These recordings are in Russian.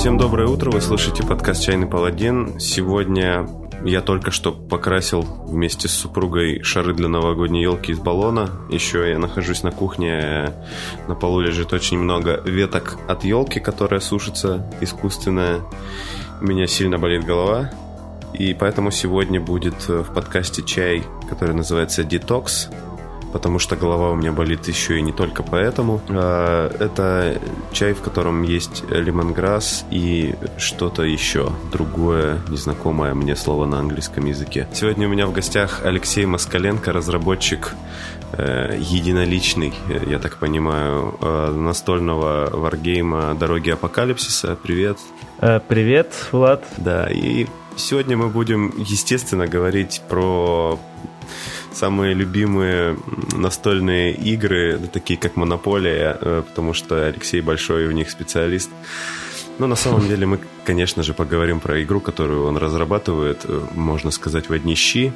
Всем доброе утро, вы слушаете подкаст «Чайный паладин». Сегодня я только что покрасил вместе с супругой шары для новогодней елки из баллона. Еще я нахожусь на кухне, на полу лежит очень много веток от елки, которая сушится искусственная. У меня сильно болит голова, и поэтому сегодня будет в подкасте чай, который называется «Детокс» потому что голова у меня болит еще и не только поэтому. А, это чай, в котором есть лимонграсс и что-то еще, другое, незнакомое мне слово на английском языке. Сегодня у меня в гостях Алексей Москаленко, разработчик э, единоличный, я так понимаю, э, настольного варгейма «Дороги Апокалипсиса». Привет. Э, привет, Влад. Да, и сегодня мы будем, естественно, говорить про самые любимые настольные игры, такие как Монополия, э, потому что Алексей большой в них специалист. Но на самом деле мы, конечно же, поговорим про игру, которую он разрабатывает, э, можно сказать, в одни щи.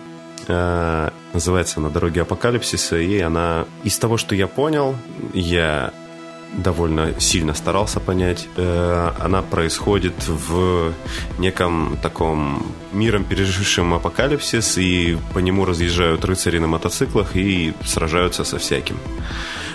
Э, называется она «Дороги апокалипсиса», и она, из того, что я понял, я довольно сильно старался понять. Э, она происходит в неком таком миром, пережившем апокалипсис, и по нему разъезжают рыцари на мотоциклах и сражаются со всяким.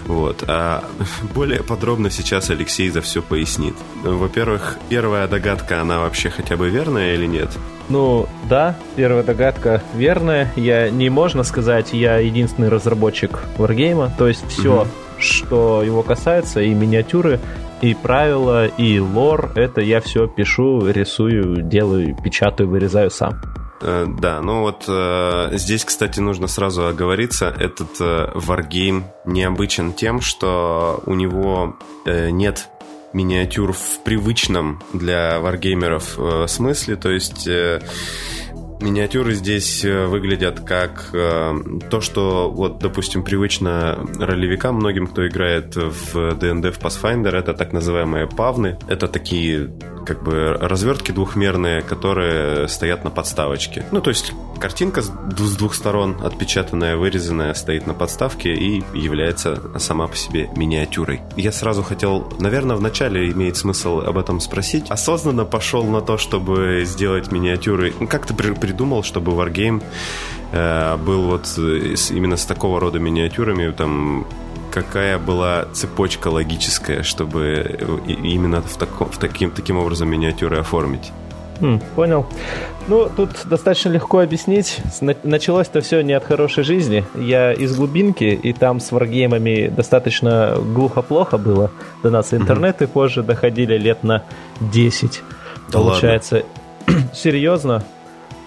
Вот. А более подробно сейчас Алексей за все пояснит. Во-первых, первая догадка, она вообще хотя бы верная или нет? Ну, да, первая догадка верная. Я не можно сказать, я единственный разработчик Wargame, то есть все, угу что его касается, и миниатюры, и правила, и лор, это я все пишу, рисую, делаю, печатаю, вырезаю сам. Э, да, ну вот э, здесь, кстати, нужно сразу оговориться, этот э, Wargame необычен тем, что у него э, нет миниатюр в привычном для варгеймеров э, смысле, то есть э, Миниатюры здесь э, выглядят как э, то, что, вот, допустим, привычно ролевикам, многим, кто играет в D&D в Pathfinder, это так называемые павны. Это такие как бы развертки двухмерные, которые стоят на подставочке. Ну, то есть картинка с двух сторон, отпечатанная, вырезанная, стоит на подставке и является сама по себе миниатюрой. Я сразу хотел, наверное, вначале имеет смысл об этом спросить. Осознанно пошел на то, чтобы сделать миниатюры. Ну, как ты придумал, чтобы Wargame э, был вот именно с такого рода миниатюрами, там какая была цепочка логическая, чтобы именно в, таком, в таким, таким образом миниатюры оформить? Хм, понял. Ну, тут достаточно легко объяснить. Началось-то все не от хорошей жизни. Я из глубинки, и там с варгеймами достаточно глухо-плохо было. До нас интернеты позже доходили лет на 10. Да Получается, серьезно,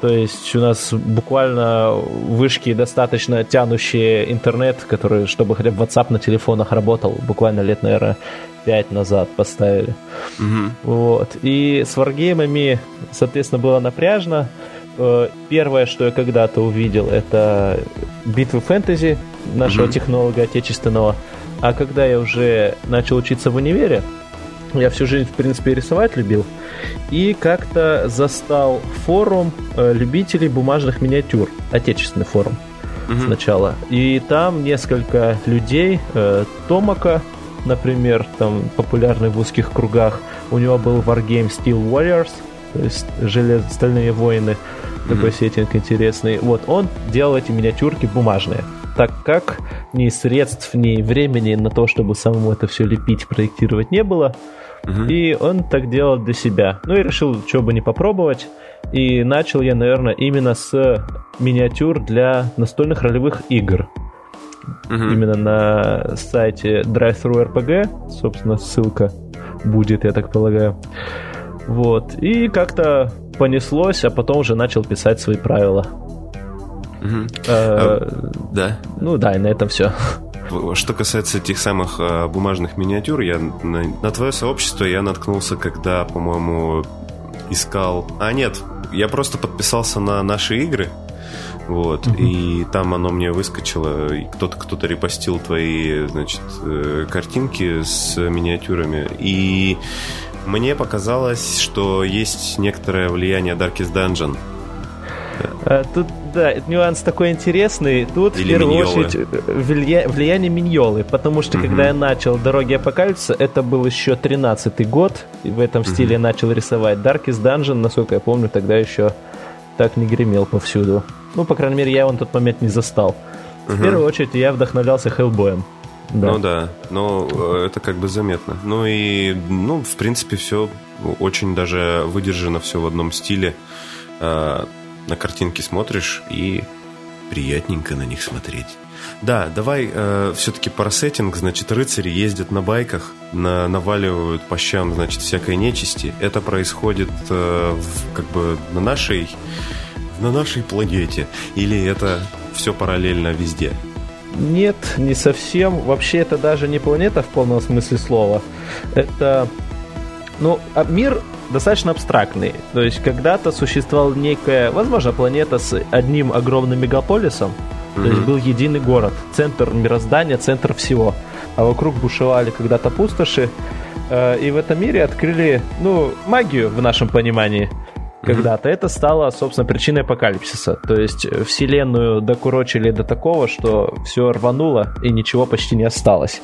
то есть у нас буквально вышки достаточно тянущие интернет, который, чтобы хотя бы WhatsApp на телефонах работал, буквально лет, наверное, 5 назад поставили. Угу. Вот. И с варгеймами, соответственно, было напряжно. Э, первое, что я когда-то увидел, это битвы фэнтези нашего угу. технолога отечественного. А когда я уже начал учиться в универе, я всю жизнь, в принципе, рисовать любил. И как-то застал форум э, любителей бумажных миниатюр. Отечественный форум угу. сначала. И там несколько людей. Э, Томака, например, там популярный в узких кругах. У него был Wargame Steel Warriors, то есть желез... стальные воины. Такой mm сеттинг интересный. Вот, он делал эти миниатюрки бумажные так как ни средств, ни времени на то, чтобы самому это все лепить, проектировать не было. Угу. И он так делал для себя. Ну и решил, что бы не попробовать. И начал я, наверное, именно с миниатюр для настольных ролевых игр. Угу. Именно на сайте Drive-Thru RPG, собственно, ссылка будет, я так полагаю. Вот. И как-то понеслось, а потом уже начал писать свои правила. Угу. А, да. Ну да, и на этом все. Что касается этих самых э, бумажных миниатюр, я на, на твое сообщество я наткнулся, когда, по-моему, искал. А нет, я просто подписался на наши игры. Вот, угу. и там оно мне выскочило, и кто-то кто-то репостил твои, значит, э, картинки с миниатюрами. И мне показалось, что есть некоторое влияние Darkest Dungeon А, тут, да, нюанс такой интересный. Тут, Или в первую миньолы. очередь, влия- влияние Миньолы, потому что, когда я начал «Дороги Апокалипсиса», это был еще 13-й год, и в этом стиле я начал рисовать. Darkest Dungeon, насколько я помню, тогда еще так не гремел повсюду. Ну, по крайней мере, я его на тот момент не застал. В первую очередь я вдохновлялся Хеллбоем. Да. Ну да, но э, это как бы заметно. Ну и, ну, в принципе, все очень даже выдержано все в одном стиле. Э, На картинки смотришь и приятненько на них смотреть. Да, давай все-таки про сеттинг. Значит, рыцари ездят на байках, на, наваливают по щам, значит, всякой нечисти. Это происходит э, в- как бы на нашей, на нашей планете. Или это все параллельно везде? Нет, не совсем. Вообще это даже не планета в полном смысле слова. Это, ну, а мир достаточно абстрактный. То есть когда-то существовала некая, возможно, планета с одним огромным мегаполисом. То есть был единый город, центр мироздания, центр всего. А вокруг бушевали когда-то пустоши. Э, И в этом мире открыли, ну, магию в нашем понимании когда-то. Это стало, собственно, причиной апокалипсиса. То есть вселенную докурочили до такого, что все рвануло и ничего почти не осталось.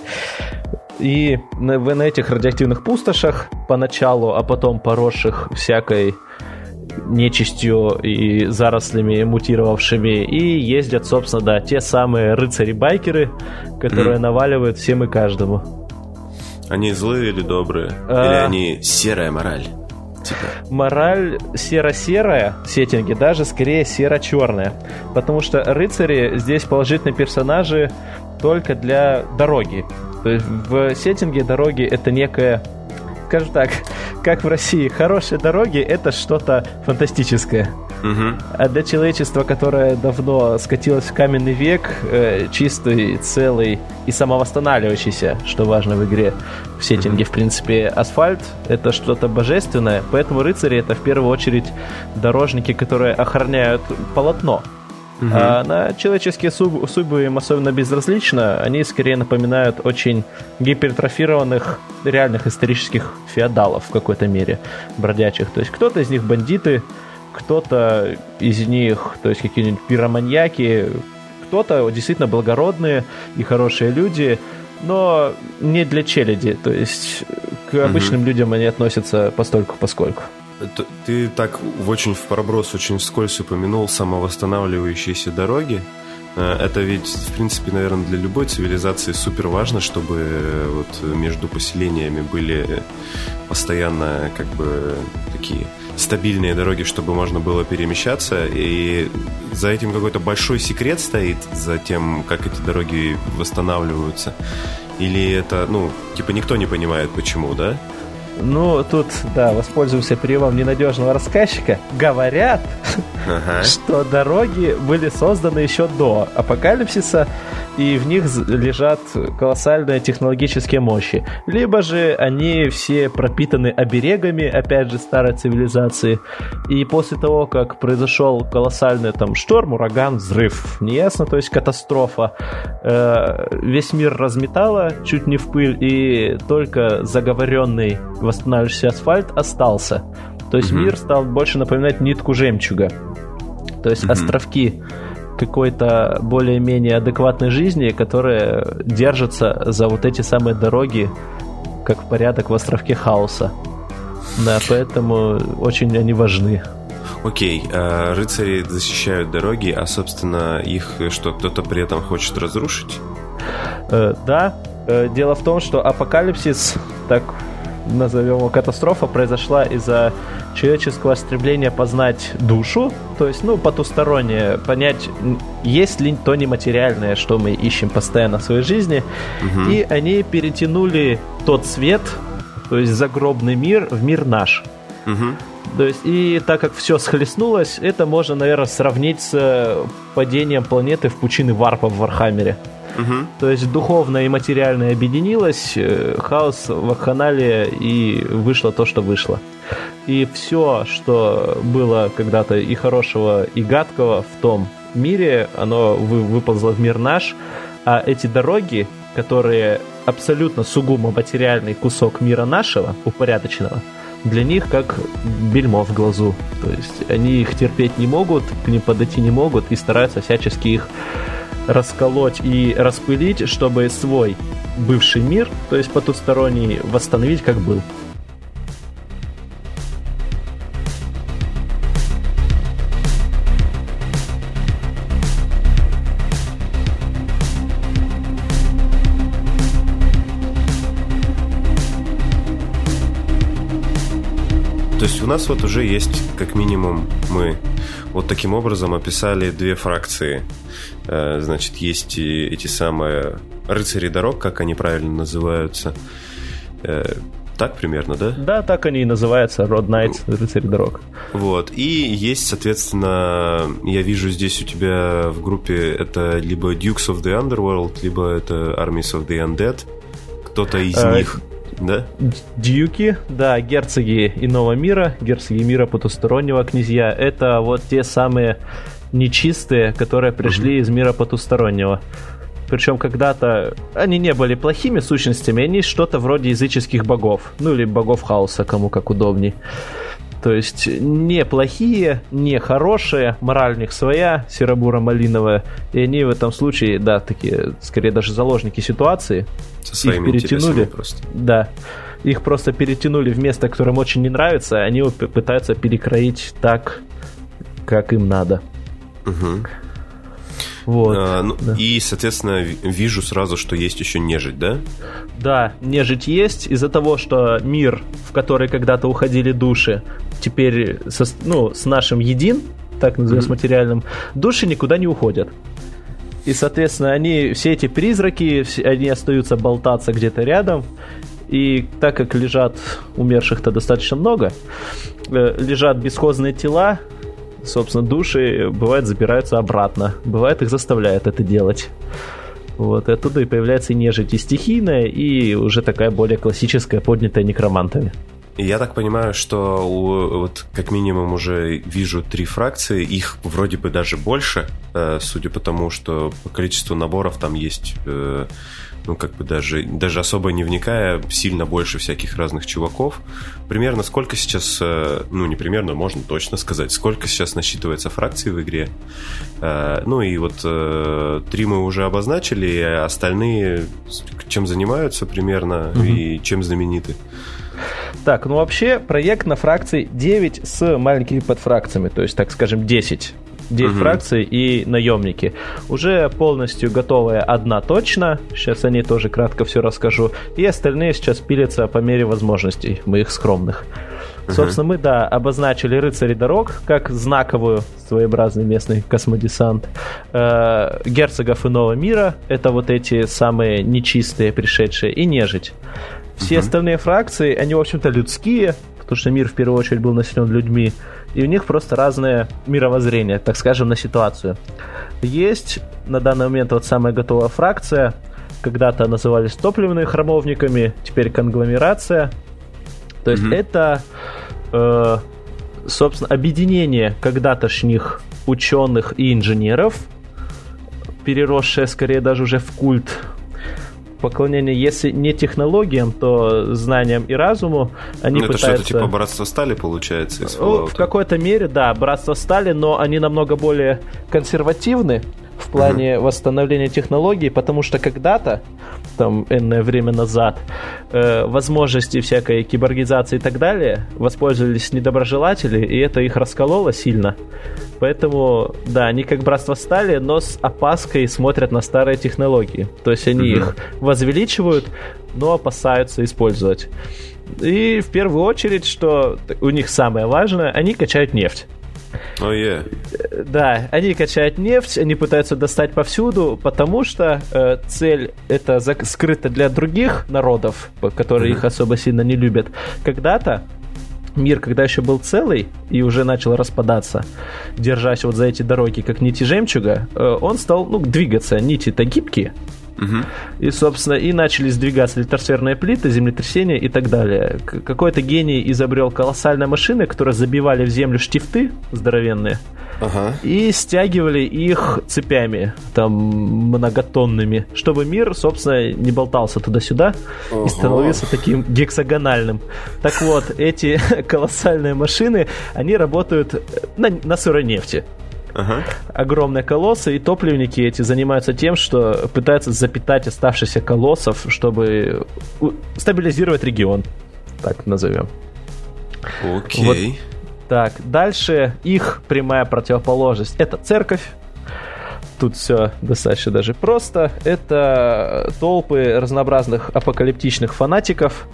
И на, в- на этих радиоактивных пустошах поначалу, а потом поросших всякой нечистью и зарослями мутировавшими, и ездят, собственно, да, те самые рыцари-байкеры, которые наваливают всем и каждому. Они злые или добрые? А. Или они серая мораль? Типа. Мораль серо-серая в сеттинге, даже скорее серо-черная. Потому что рыцари здесь положительные персонажи только для дороги. То есть в сеттинге дороги это некая, скажем так, как в России, хорошие дороги это что-то фантастическое. Мгм. А для человечества, которое давно скатилось в каменный век, э, чистый, целый и самовосстанавливающийся, что важно в игре, в сеттинге, в принципе, асфальт — это что-то божественное, поэтому рыцари — это в первую очередь дорожники, которые охраняют полотно. А на человеческие судьбы им особенно безразлично, они скорее напоминают очень гипертрофированных реальных исторических феодалов в какой-то мере, бродячих. То есть кто-то из них бандиты, кто-то из них, то есть какие-нибудь пироманьяки, кто-то действительно благородные и хорошие люди, но не для челяди, то есть к обычным людям они относятся постольку поскольку. Т- Ты так очень в проброс, очень вскользь упомянул самовосстанавливающиеся дороги. Э, Это ведь, в принципе, наверное, для любой цивилизации супер важно, чтобы э, вот между поселениями были постоянно как бы такие стабильные дороги, чтобы можно было перемещаться. И за этим какой-то большой секрет стоит, за тем, как эти дороги восстанавливаются. Или это, ну, типа никто не понимает, почему, да? Ну, тут, да, воспользуемся приемом ненадежного рассказчика. Говорят, Ага. что дороги были созданы еще до апокалипсиса, и в них лежат колоссальные технологические мощи. Либо же они все пропитаны оберегами, опять же, старой цивилизации. И после того, как произошел колоссальный там шторм, ураган, взрыв, неясно, то есть катастрофа, э, весь мир разметало чуть не в пыль, и только заговоренный восстанавливающийся асфальт остался. То есть мир стал больше напоминать нитку жемчуга. То есть островки какой-то более-менее адекватной жизни, которые держатся за вот эти самые дороги, как порядок в островке хаоса. Да, поэтому очень они важны. Окей, э, рыцари защищают дороги, а, собственно, их что, кто-то при этом хочет разрушить? Э, да, э, дело в том, что апокалипсис, так назовем его катастрофа, произошла из-за человеческого стремления познать душу, то есть, ну, потустороннее, понять, есть ли то нематериальное, что мы ищем постоянно в своей жизни, и они перетянули тот свет, то есть загробный мир, в мир наш. Мгм. То есть, и так как все схлестнулось, это можно, наверное, сравнить с э, падением планеты в пучины варпа в Вархаммере. Мгм. То есть духовное и материальное объединилось, э, хаос вакханалия и вышло то, что вышло. И все, что было когда-то и хорошего, и гадкого в том мире, оно вы- выползло в мир наш, а эти дороги, которые абсолютно сугубо материальный кусок мира нашего, упорядоченного, для них как бельмо в глазу. То есть они их терпеть не могут, к ним подойти не могут и стараются всячески их расколоть и распылить, чтобы свой бывший мир, то есть потусторонний, восстановить как был. Нас вот уже есть, как минимум, мы вот таким образом описали две фракции. Э, значит, есть эти самые рыцари дорог, как они правильно называются. Э, так примерно, да? Да, так они и называются, Road Knights, рыцари дорог. Вот, и есть, соответственно, я вижу здесь у тебя в группе это либо Dukes of the Underworld, либо это Armies of the Undead. Кто-то из а, них да? Дьюки, да, герцоги иного мира, герцоги мира потустороннего князья. Это вот те самые нечистые, которые пришли угу. из мира потустороннего. Причем когда-то они не были плохими сущностями, они что-то вроде языческих богов. Ну или богов хаоса, кому как удобней. То есть не плохие, не хорошие, мораль у них своя, серобуро-малиновая. И они в этом случае, да, такие, скорее даже заложники ситуации. Со их перетянули. Просто. Да. Их просто перетянули в место, которое им очень не нравится, они пытаются перекроить так, как им надо. Угу. Вот. А, ну, да. И, соответственно, вижу сразу, что есть еще нежить, да? Да, нежить есть из-за того, что мир, в который когда-то уходили души, теперь со, ну, с нашим един, так назовем, mm-hmm. с материальным, души никуда не уходят. И, соответственно, они, все эти призраки, они остаются болтаться где-то рядом. И так как лежат умерших-то достаточно много, э, лежат бесхозные тела, собственно, души, бывает, забираются обратно. Бывает, их заставляют это делать. Вот, и оттуда и появляется и нежить, и стихийная, и уже такая более классическая, поднятая некромантами. Я так понимаю, что у, вот как минимум уже вижу три фракции, их вроде бы даже больше, э, судя по тому, что по количеству наборов там есть э, ну, как бы даже, даже особо не вникая, сильно больше всяких разных чуваков. Примерно сколько сейчас, э, ну, не примерно, можно точно сказать, сколько сейчас насчитывается фракций в игре. Э, ну, и вот э, три мы уже обозначили, остальные чем занимаются примерно угу. и чем знамениты. Так, ну вообще проект на фракции 9 с маленькими подфракциями, то есть, так скажем, 10 9 угу. фракций и наемники. Уже полностью готовая одна точно. Сейчас о ней тоже кратко все расскажу. И остальные сейчас пилятся по мере возможностей моих скромных. uh Собственно, мы, да, обозначили рыцари дорог как знаковую своеобразный местный космодесант. Э, герцогов иного мира — это вот эти самые нечистые пришедшие, и нежить. Все uh остальные фракции, они, в общем-то, людские, потому что мир в первую очередь был населен людьми и у них просто разное мировоззрение, так скажем, на ситуацию. Есть на данный момент вот самая готовая фракция, когда-то назывались топливными храмовниками, теперь конгломерация. То есть mm-hmm. это, э, собственно, объединение когда-тошних ученых и инженеров, переросшее скорее даже уже в культ поклонение, если не технологиям, то знаниям и разуму. Они ну, пытаются... это что-то типа братство стали, получается, из ну, В какой-то мере, да, братство стали, но они намного более консервативны в плане uh-huh. восстановления технологий, потому что когда-то, там, энное время назад, э, возможности всякой киборгизации и так далее воспользовались недоброжелатели, и это их раскололо сильно. Поэтому, да, они как братство стали, но с опаской смотрят на старые технологии. То есть они uh-huh. их возвеличивают, но опасаются использовать. И в первую очередь, что у них самое важное, они качают нефть. Oh, yeah. Да, они качают нефть, они пытаются достать повсюду, потому что э, цель это скрыта для других народов, которые mm-hmm. их особо сильно не любят. Когда-то мир, когда еще был целый и уже начал распадаться, держась вот за эти дороги, как нити жемчуга, э, он стал, ну, двигаться. Нити-то гибкие, Угу. И, собственно, и начали сдвигаться литосферные плиты, землетрясения и так далее. Какой-то гений изобрел колоссальные машины, которые забивали в землю штифты здоровенные, ага. и стягивали их цепями, там, многотонными, чтобы мир, собственно, не болтался туда-сюда ага. и становился таким гексагональным. Так вот, эти колоссальные машины, они работают на, на сырой нефти. Ага. Огромные колоссы, и топливники эти занимаются тем, что пытаются запитать оставшихся колоссов, чтобы стабилизировать регион, так назовем. Окей. Вот. Так, дальше их прямая противоположность это церковь. Тут все достаточно даже просто. Это толпы разнообразных апокалиптичных фанатиков,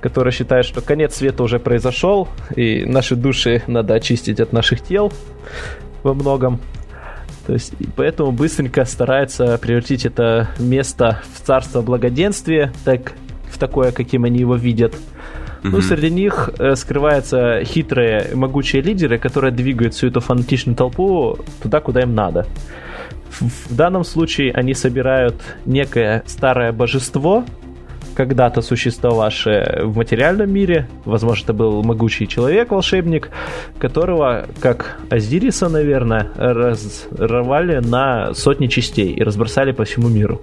которые считают, что конец света уже произошел, и наши души надо очистить от наших тел во многом. То есть, поэтому быстренько старается превратить это место в царство благоденствия, так, в такое, каким они его видят. Mm-hmm. Ну, среди них э, скрываются хитрые, могучие лидеры, которые двигают всю эту фанатичную толпу туда, куда им надо. В, в данном случае они собирают некое старое божество, когда-то существовавшее в материальном мире. Возможно, это был могучий человек-волшебник, которого, как Азириса, наверное, разорвали на сотни частей и разбросали по всему миру.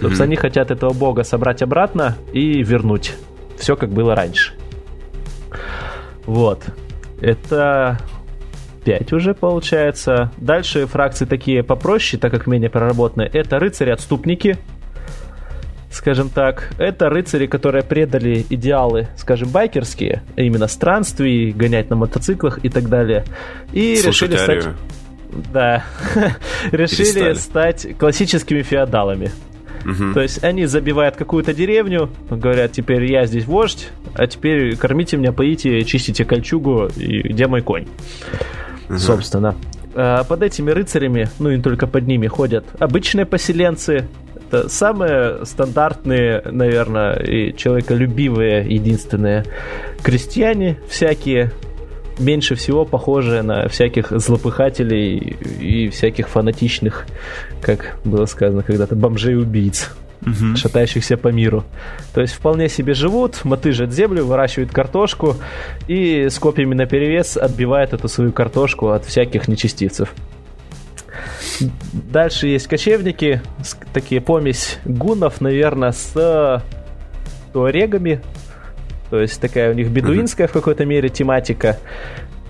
Собственно, mm-hmm. они хотят этого бога собрать обратно и вернуть все, как было раньше. Вот. Это 5 уже получается. Дальше фракции такие попроще, так как менее проработанные. Это рыцари-отступники, скажем так, это рыцари, которые предали идеалы, скажем, байкерские, а именно странствий, гонять на мотоциклах и так далее. И Слушать решили стать... Да. решили стать классическими феодалами. Угу. То есть они забивают какую-то деревню, говорят, теперь я здесь вождь, а теперь кормите меня, поите, чистите кольчугу, и где мой конь? Угу. Собственно. А под этими рыцарями, ну и только под ними ходят обычные поселенцы, это самые стандартные, наверное, и человеколюбивые единственные крестьяне всякие, меньше всего похожие на всяких злопыхателей и всяких фанатичных, как было сказано когда-то, бомжей-убийц угу. шатающихся по миру. То есть вполне себе живут, мотыжат землю, выращивают картошку и с копьями на перевес отбивают эту свою картошку от всяких нечестивцев. Дальше есть кочевники, такие помесь гунов, наверное, с туарегами. То есть такая у них бедуинская в какой-то мере тематика.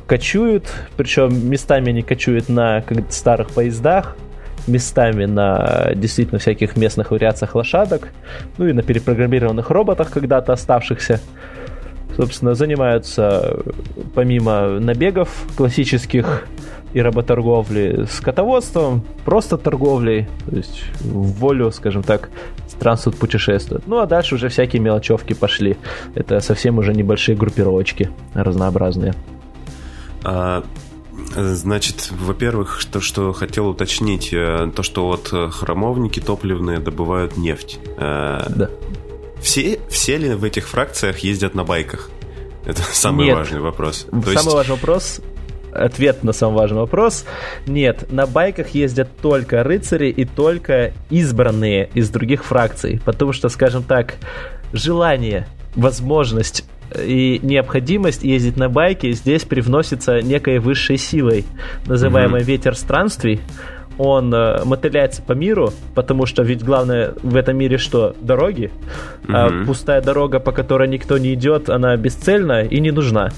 Кочуют, причем местами они кочуют на старых поездах, местами на действительно всяких местных вариациях лошадок, ну и на перепрограммированных роботах когда-то оставшихся. Собственно, занимаются помимо набегов классических и работорговли, скотоводством, просто торговлей, то есть в волю, скажем так, странствуют, путешествуют. Ну а дальше уже всякие мелочевки пошли. Это совсем уже небольшие группировочки разнообразные. А, значит, во-первых, то, что хотел уточнить, э, то, что вот храмовники топливные добывают нефть. Э, да. Все, все ли в этих фракциях ездят на байках? Это самый Нет. важный вопрос. То самый есть... важный вопрос ответ на самый важный вопрос. Нет, на байках ездят только рыцари и только избранные из других фракций. Потому что, скажем так, желание, возможность и необходимость ездить на байке здесь привносится некой высшей силой, называемой mm-hmm. ветер странствий. Он э, мотыляется по миру, потому что ведь главное в этом мире что? Дороги. Mm-hmm. А пустая дорога, по которой никто не идет, она бесцельна и не нужна.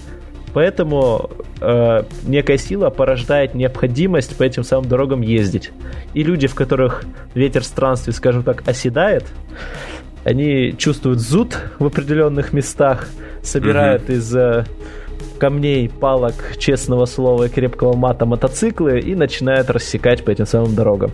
Поэтому э, некая сила порождает необходимость по этим самым дорогам ездить. И люди, в которых ветер странствий, скажем так, оседает, они чувствуют зуд в определенных местах, собирают угу. из э, камней, палок, честного слова и крепкого мата мотоциклы и начинают рассекать по этим самым дорогам.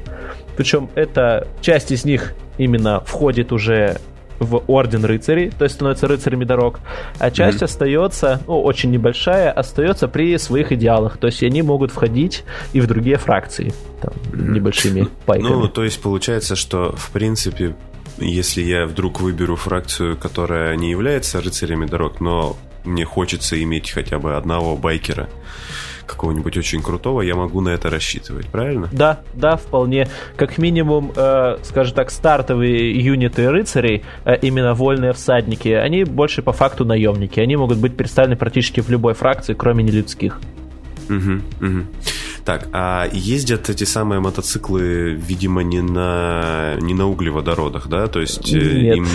Причем эта часть из них именно входит уже в орден рыцарей, то есть становятся рыцарями дорог, а часть mm-hmm. остается, ну, очень небольшая, остается при своих идеалах, то есть они могут входить и в другие фракции, там, небольшими пайками. Ну, то есть получается, что, в принципе, если я вдруг выберу фракцию, которая не является рыцарями дорог, но мне хочется иметь хотя бы одного байкера, какого-нибудь очень крутого, я могу на это рассчитывать, правильно? Да, да, вполне. Как минимум, э, скажем так, стартовые юниты рыцарей, э, именно вольные всадники, они больше по факту наемники. Они могут быть представлены практически в любой фракции, кроме нелюдских. Угу, угу. Так, а ездят эти самые мотоциклы, видимо, не на, не на углеводородах, да? То есть э, Нет. им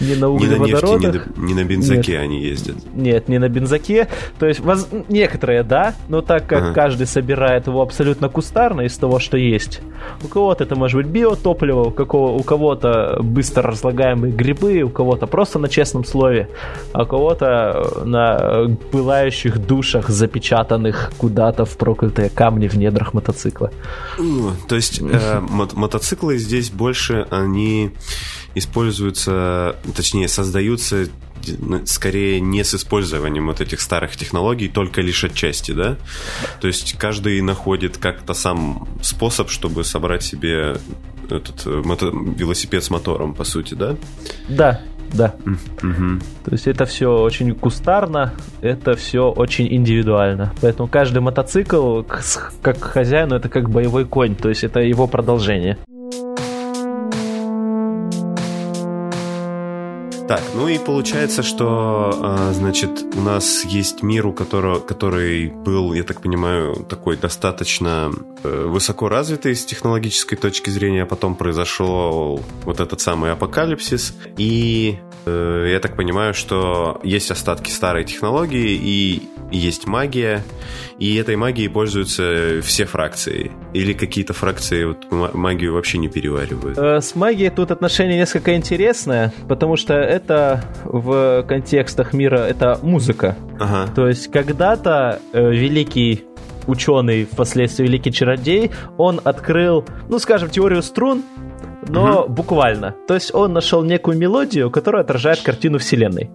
Не на не на нефти, углеводородах. не на, не на бензаке они ездят. Нет, не на бензаке. То есть воз- некоторые, да, но так как Ага. каждый собирает его абсолютно кустарно из того, что есть. У кого-то это может быть биотопливо, у, какого, у кого-то быстро разлагаемые грибы, у кого-то просто на честном слове, а у кого-то на пылающих душах, запечатанных куда-то в проклятые камни в недрах мотоцикла. Ну, То есть э, мо- мотоциклы здесь больше, они используются, точнее, создаются ну, скорее не с использованием вот этих старых технологий, только лишь отчасти, да? То есть каждый находит как-то сам способ, чтобы собрать себе этот э, мото- велосипед с мотором, по сути, да? Да, да. Мгм. То есть это все очень кустарно, это все очень индивидуально. Поэтому каждый мотоцикл, как хозяину, это как боевой конь, то есть это его продолжение. Так, ну и получается, что, а, значит, у нас есть мир, у которого, который был, я так понимаю, такой достаточно э, высоко развитый с технологической точки зрения, а потом произошел вот этот самый апокалипсис, и э, я так понимаю, что есть остатки старой технологии и есть магия, и этой магией пользуются все фракции, или какие-то фракции вот ма- магию вообще не переваривают. Э, С магией тут отношение несколько интересное, потому что это в контекстах мира это музыка. Ага. То есть когда-то э, великий ученый, впоследствии великий чародей, он открыл, ну скажем, теорию струн, но буквально. То есть он нашел некую мелодию, которая отражает картину Вселенной.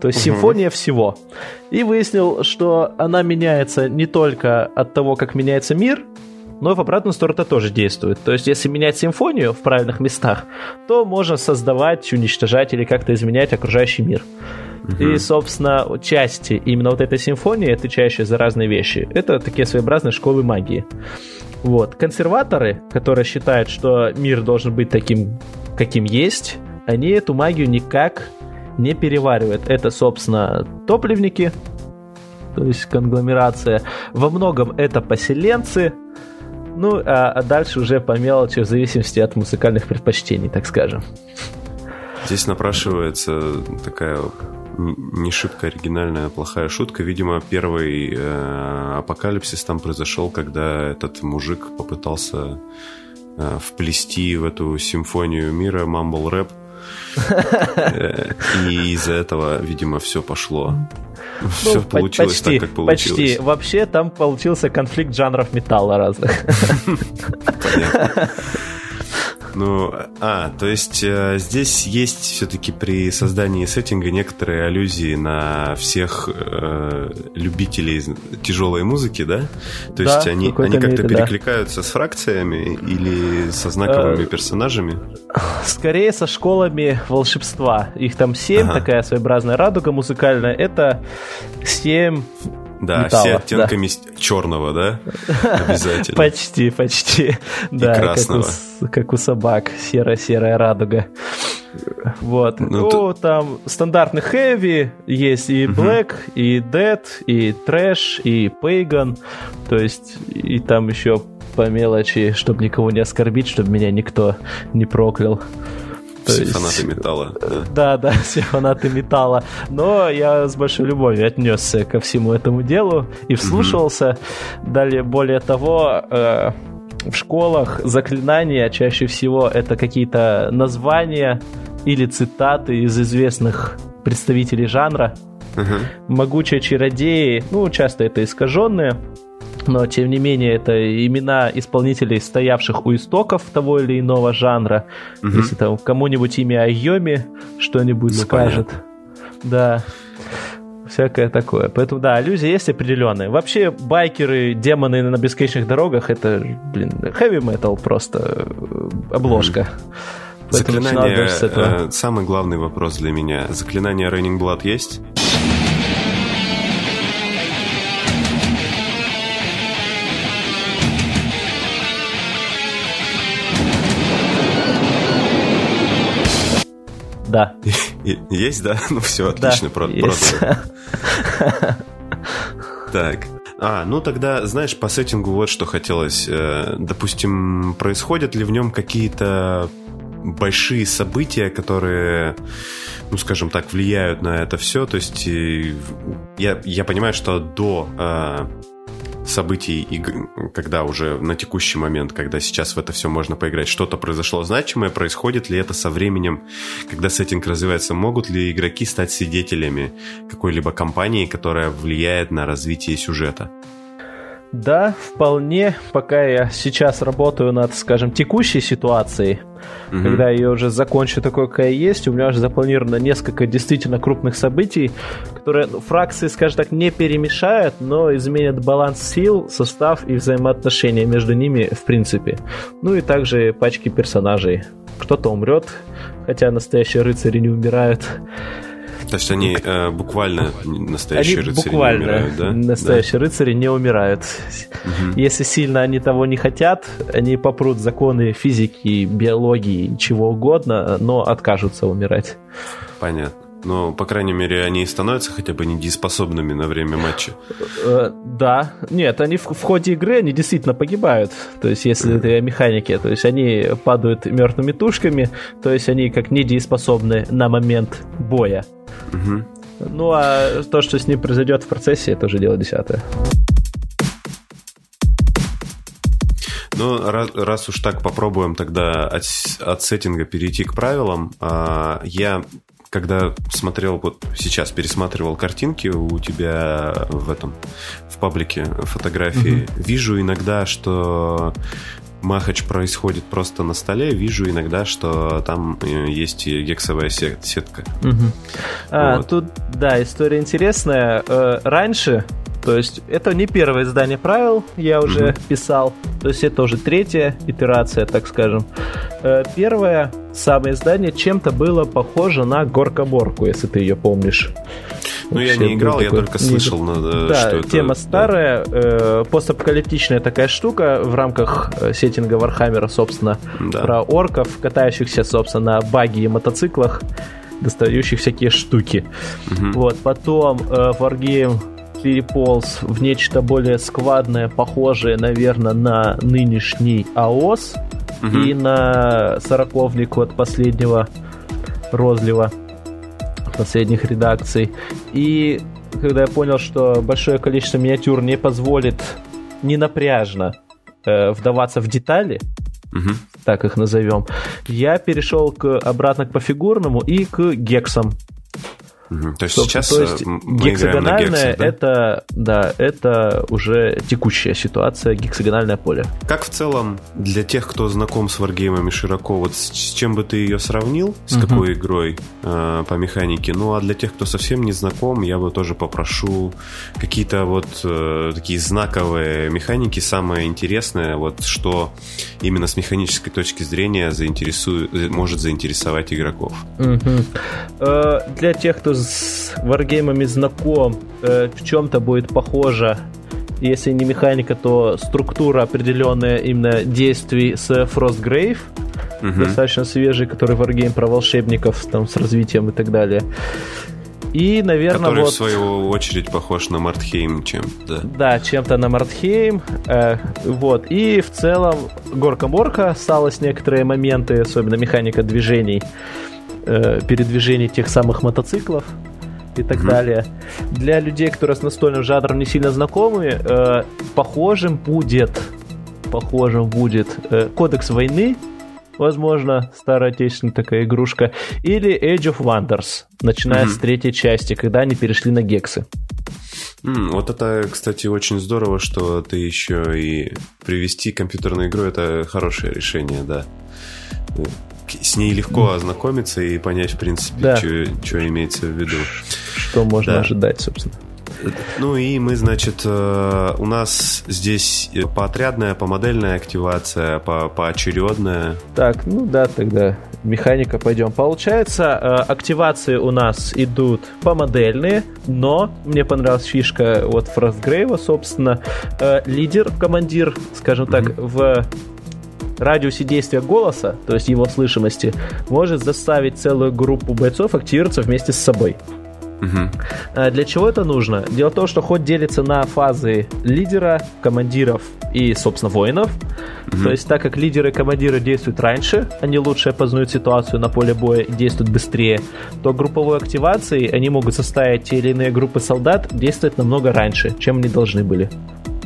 То есть Мгм. симфония всего. И выяснил, что она меняется не только от того, как меняется мир, но и в обратную сторону это тоже действует. То есть, если менять симфонию в правильных местах, то можно создавать, уничтожать или как-то изменять окружающий мир. И, собственно, части именно вот этой симфонии, отвечающие за разные вещи, это такие своеобразные школы магии. Вот. Консерваторы, которые считают, что мир должен быть таким, каким есть, они эту магию никак не переваривают. Это, собственно, топливники, то есть конгломерация. Во многом это поселенцы, ну, а, дальше уже по мелочи, в зависимости от музыкальных предпочтений, так скажем. Здесь напрашивается такая не шибко оригинальная а плохая шутка. Видимо, первый э, апокалипсис там произошел, когда этот мужик попытался э, вплести в эту симфонию мира мамбл рэп. И из-за этого, видимо, все пошло. Все Ну, по- получилось почти, так, как получилось. Почти. Вообще там получился конфликт жанров металла разных. Понятно. Ну, а, то есть э, здесь есть все-таки при создании сеттинга некоторые аллюзии на всех э, любителей тяжелой музыки, да? То Да, есть они, они как-то да. перекликаются с фракциями или со знаковыми Э, персонажами? Скорее со школами волшебства. Их там семь, Ага. такая своеобразная радуга музыкальная. Это семь Да, металла, все оттенками черного, да? Обязательно. Почти, почти. да, как у, красного. как у собак. Серая-серая радуга. Вот. Ну, Ну, то- там стандартный хэви, есть и Black, и Dead, и Трэш, и Pagan. То есть, и там еще по мелочи, чтобы никого не оскорбить, чтобы меня никто не проклял. То Все есть- фанаты металла. да. Да, да, все фанаты металла. Но я с большой любовью отнесся ко всему этому делу и вслушивался. Далее, более того, э, в школах заклинания чаще всего это какие-то названия или цитаты из известных представителей жанра. Мгм. Могучие чародеи, ну, часто это искаженные, но тем не менее это имена исполнителей, стоявших у истоков того или иного жанра. Мгм. Если там кому-нибудь имя Айоми что-нибудь Ну, скажет. Да. Всякое такое. Поэтому, да, аллюзии есть определенные. Вообще, байкеры, демоны на бесконечных дорогах, это, блин, heavy metal просто э, обложка. Начинал Заклинание, э, самый главный вопрос для меня. Заклинание Raining Blood есть? Да. Есть, да? Ну все, Да, отлично, есть. продано. Так. А, ну тогда, знаешь, по сеттингу вот что хотелось. Э, допустим, происходят ли в нем какие-то большие события, которые, ну, скажем так, влияют на это все. То есть я, я понимаю, что до событий, когда уже на текущий момент, когда сейчас в это все можно поиграть, что-то произошло значимое, происходит ли это со временем, когда сеттинг развивается, могут ли игроки стать свидетелями какой-либо кампании, которая влияет на развитие сюжета? Да, вполне. Пока я сейчас работаю над, скажем, текущей ситуацией, угу. когда я уже закончу такое, какая есть, у меня уже запланировано несколько действительно крупных событий, которые ну, фракции, скажем так, не перемешают, но изменят баланс сил, состав и взаимоотношения между ними в принципе. Ну и также пачки персонажей. Кто-то умрет, хотя настоящие рыцари не умирают. То есть они э, буквально настоящие они рыцари буквально не умирают, да? Настоящие да. рыцари не умирают. Угу. Если сильно они того не хотят, они попрут законы физики, биологии, чего угодно, но откажутся умирать. Понятно. Но, по крайней мере, они становятся хотя бы недееспособными на время матча. Э, да. Нет, они в, в ходе игры они действительно погибают. То есть, если это механики, то есть они падают мертвыми тушками, то есть они как недееспособны на момент боя. Угу. Ну а то, что с ним произойдет в процессе, это уже дело десятое. Ну, раз, раз уж так попробуем тогда от, от сеттинга перейти к правилам. А, я когда смотрел, вот сейчас пересматривал картинки у тебя в этом, в паблике фотографии, угу. вижу иногда, что махач происходит просто на столе, вижу иногда, что там э, есть гексовая сетка. Угу. А, вот. Тут, да, история интересная. Э, раньше, то есть это не первое издание правил, я уже угу. писал, то есть это уже третья итерация, так скажем. Э, первое самое издание чем-то было похоже на Горкаморку, если ты ее помнишь. Ну, я не играл, я только слышал, не... да, что это... тема старая, э, постапокалиптичная такая штука в рамках э, сеттинга Вархаммера, собственно, да. про орков, катающихся, собственно, на багги и мотоциклах, достающих всякие штуки. Угу. Вот, потом э, Wargame переполз в нечто более сквадное, похожее, наверное, на нынешний AoS угу. и на сороковник от последнего розлива последних редакций. И когда я понял, что большое количество миниатюр не позволит не напряжно э, вдаваться в детали, угу. так их назовем, я перешел к, обратно к пофигурному и к гексам. Угу. То есть сейчас то есть э, гексагональное гексах, да? это да это уже текущая ситуация гексагональное поле. Как в целом для тех, кто знаком с варгеймами широко, вот с, с чем бы ты ее сравнил, с угу. какой игрой э, по механике? Ну а для тех, кто совсем не знаком, я бы тоже попрошу какие-то вот э, такие знаковые механики, самое интересное, вот что именно с механической точки зрения заинтересует, может заинтересовать игроков. Угу. Э, для тех, кто с варгеймами знаком, э, в чем-то будет похоже если не механика, то структура определенная именно действий с Frostgrave, угу. достаточно свежий, который варгейм про волшебников там, с развитием и так далее. И, наверное, Который, вот... в свою очередь, похож на Мартхейм чем-то. Да, чем-то на Мартхейм. Э, вот. И в целом горка-морка осталось некоторые моменты, особенно механика движений э, передвижений тех самых мотоциклов и так mm-hmm. далее. Для людей, которые с настольным жанром не сильно знакомы, э, похожим будет, похожим будет э, Кодекс войны, возможно, старая отечественная такая игрушка, или Age of Wonders, начиная mm-hmm. с третьей части, когда они перешли на гексы. Mm, вот это, кстати, очень здорово, что ты еще и привести компьютерную игру это хорошее решение, да с ней легко ознакомиться и понять, в принципе, да. что имеется в виду. Что можно да. ожидать, собственно. Ну и мы, значит, э, у нас здесь поотрядная, помодельная активация, по поочередная. Так, ну да, тогда механика пойдем. Получается, э, активации у нас идут помодельные, но мне понравилась фишка вот Фростгрейва, собственно, э, лидер, командир, скажем так, mm-hmm. в радиусе действия голоса, то есть его слышимости, может заставить целую группу бойцов активироваться вместе с собой. Угу. Для чего это нужно? Дело в том, что ход делится на фазы лидера, командиров и, собственно, воинов. Угу. То есть, так как лидеры и командиры действуют раньше, они лучше познают ситуацию на поле боя и действуют быстрее, то групповой активацией они могут составить те или иные группы солдат действовать намного раньше, чем они должны были.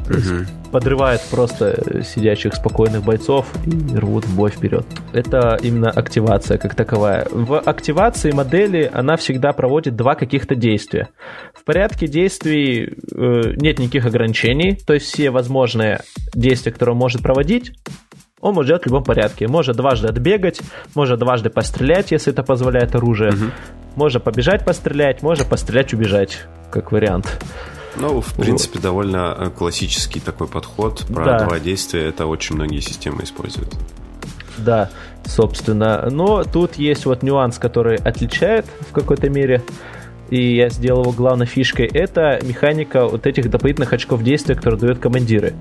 Угу. Подрывает просто сидящих спокойных бойцов и рвут в бой вперед. Это именно активация как таковая. В активации модели она всегда проводит два каких-то действия. В порядке действий э, нет никаких ограничений, то есть все возможные действия, которые он может проводить, он может делать в любом порядке. Может дважды отбегать, может дважды пострелять, если это позволяет оружие. Угу. Может побежать пострелять, может пострелять убежать, как вариант. Ну, в принципе, вот. довольно э, классический такой подход. Про да. два действия это очень многие системы используют. Да, собственно. Но тут есть вот нюанс, который отличает в какой-то мере и я сделал его главной фишкой, это механика вот этих дополнительных очков действия, которые дают командиры.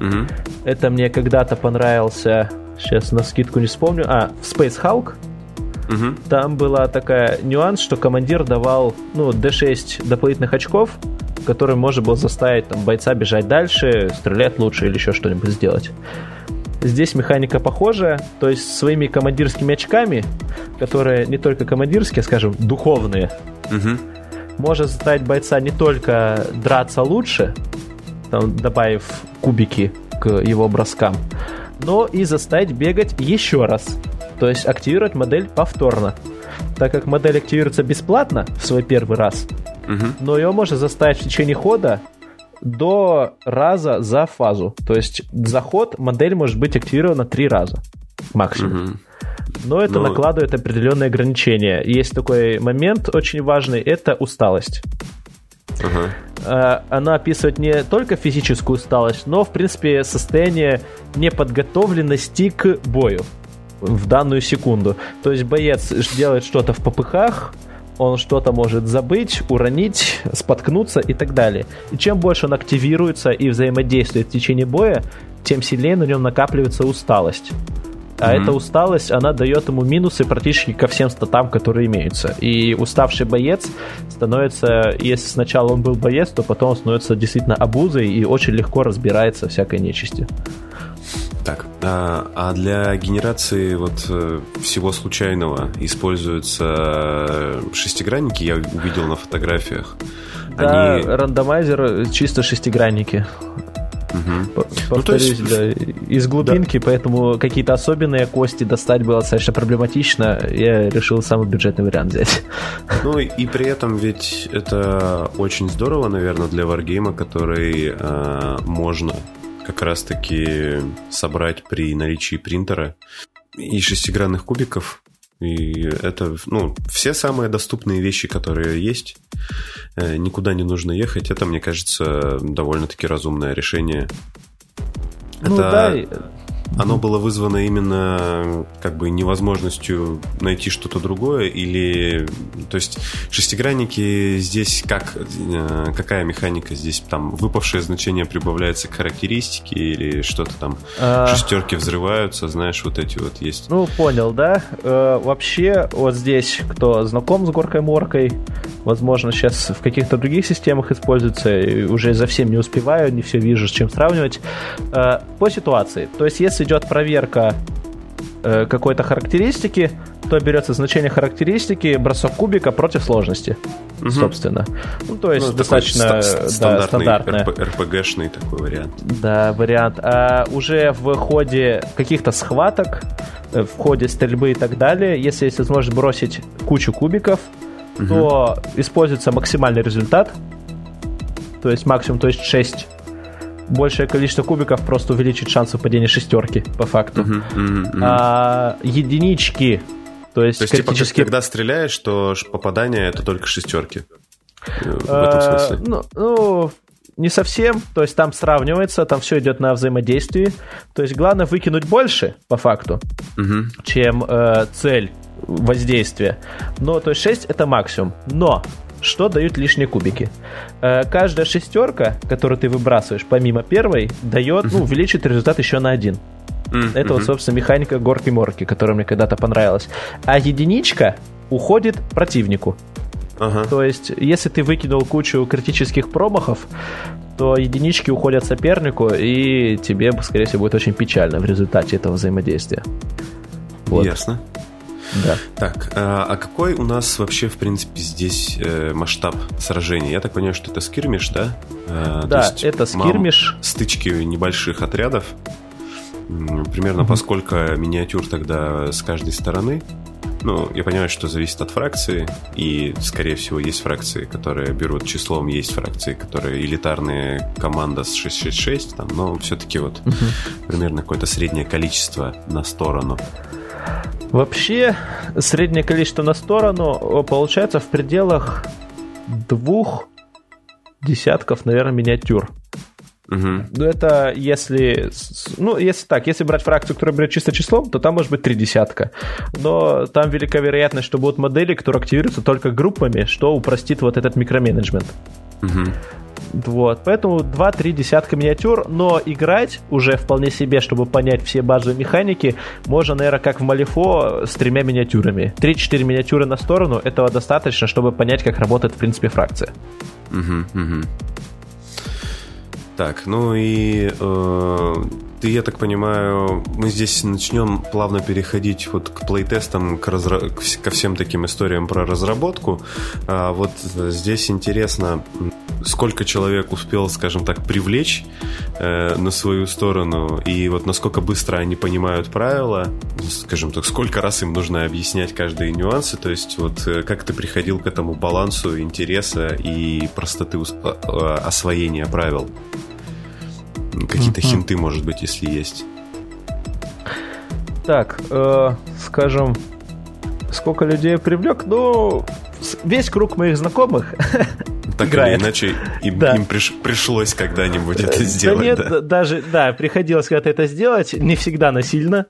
Угу. Это мне когда-то понравился, сейчас на скидку не вспомню, а, в Space Hulk. Угу. Там была такая нюанс, что командир давал, ну, D6 дополнительных очков, который можно было заставить там, бойца бежать дальше, стрелять лучше или еще что-нибудь сделать. Здесь механика похожая, то есть своими командирскими очками, которые не только командирские, скажем, духовные, угу. может заставить бойца не только драться лучше, там, добавив кубики к его броскам, но и заставить бегать еще раз. То есть активировать модель повторно. Так как модель активируется бесплатно в свой первый раз, угу. но ее можно заставить в течение хода до раза за фазу. То есть за ход модель может быть активирована три раза максимум. Угу. Но это Но... накладывает определенные ограничения. Есть такой момент очень важный, это усталость. Ага. Она описывает не только физическую усталость, но, в принципе, состояние неподготовленности к бою в данную секунду. То есть боец делает что-то в попыхах, он что-то может забыть, уронить, споткнуться и так далее. И чем больше он активируется и взаимодействует в течение боя, тем сильнее на нем накапливается усталость. А mm-hmm. эта усталость, она дает ему минусы практически ко всем статам, которые имеются. И уставший боец становится, если сначала он был боец, то потом он становится действительно обузой и очень легко разбирается всякой нечисти. Так, а, а для генерации вот э, всего случайного используются э, шестигранники, я увидел на фотографиях. Да, Они... рандомайзер чисто шестигранники. Угу. Повторюсь, ну, есть... да, из глубинки, да. поэтому какие-то особенные кости достать было достаточно проблематично. Я решил самый бюджетный вариант взять. Ну и при этом ведь это очень здорово, наверное, для варгейма, который э, можно как раз-таки собрать при наличии принтера и шестигранных кубиков. И это, ну, все самые доступные вещи, которые есть. Э, никуда не нужно ехать. Это, мне кажется, довольно-таки разумное решение. Ну, это... да, оно было вызвано именно как бы невозможностью найти что-то другое или то есть шестигранники здесь как э, какая механика? Здесь там выпавшее значение прибавляется к характеристике или что-то там? А... шестерки взрываются знаешь вот эти вот есть. Ну понял да? Э, вообще вот здесь кто знаком с горкой моркой возможно сейчас в каких-то других системах используется уже за всем не успеваю не все вижу с чем сравнивать. Э, по ситуации. То есть если идет проверка э, какой-то характеристики, то берется значение характеристики, бросок кубика против сложности, угу. собственно. Ну, то есть ну, достаточно ста- да, стандартный РПГшный такой вариант. Да, вариант. А уже в ходе каких-то схваток, э, в ходе стрельбы и так далее, если есть возможность бросить кучу кубиков, угу. то используется максимальный результат, то есть максимум, то есть 6 большее количество кубиков просто увеличит шансы падения шестерки, по факту. Uh-huh, uh-huh, uh-huh. А, единички, то есть, то есть критически... типа, когда стреляешь, то попадание это только шестерки. Э, в этом а, смысле. Ну, ну, не совсем, то есть там сравнивается, там все идет на взаимодействии. То есть главное выкинуть больше, по факту, угу. чем э, цель воздействия. Но то есть 6 это максимум. Но что дают лишние кубики. Э, каждая шестерка, которую ты выбрасываешь помимо первой, дает, ну, увеличит результат еще на один. Mm-hmm. Это вот, собственно, механика горки-морки, которая мне когда-то понравилась. А единичка уходит противнику. Ага. То есть, если ты выкинул кучу критических промахов, то единички уходят сопернику, и тебе, скорее всего, будет очень печально в результате этого взаимодействия. Вот. Ясно. Да. Так, а, а какой у нас вообще, в принципе, здесь э, масштаб сражения? Я так понимаю, что это скирмиш, да? Э, да, это скирмиш. Стычки небольших отрядов. Примерно mm-hmm. поскольку миниатюр тогда с каждой стороны. Ну, я понимаю, что зависит от фракции, и, скорее всего, есть фракции, которые берут числом, есть фракции, которые элитарные команда с 666, там, но все-таки вот угу. примерно какое-то среднее количество на сторону. Вообще, среднее количество на сторону получается в пределах двух десятков, наверное, миниатюр. Угу. Ну, это если... Ну, если так, если брать фракцию, которая берет чисто числом, то там может быть три десятка. Но там велика вероятность, что будут модели, которые активируются только группами, что упростит вот этот микроменеджмент. Угу. Вот, поэтому 2-3 десятка миниатюр, но играть уже вполне себе, чтобы понять все базовые механики, можно, наверное, как в Малифо с тремя миниатюрами. 3-4 миниатюры на сторону, этого достаточно, чтобы понять, как работает, в принципе, фракция. Угу, угу. Так, ну и э, ты, я так понимаю, мы здесь начнем плавно переходить вот к плейтестам, к разра... ко всем таким историям про разработку. А вот здесь интересно, сколько человек успел, скажем так, привлечь э, на свою сторону, и вот насколько быстро они понимают правила, скажем так, сколько раз им нужно объяснять каждые нюансы, то есть вот э, как ты приходил к этому балансу интереса и простоты освоения правил. Какие-то хинты, может быть, если есть. Так, э, скажем, сколько людей привлек? Ну, весь круг моих знакомых так играет. или иначе им, да. им приш, пришлось когда-нибудь это сделать. Да нет, да? даже, да, приходилось когда-то это сделать, не всегда насильно,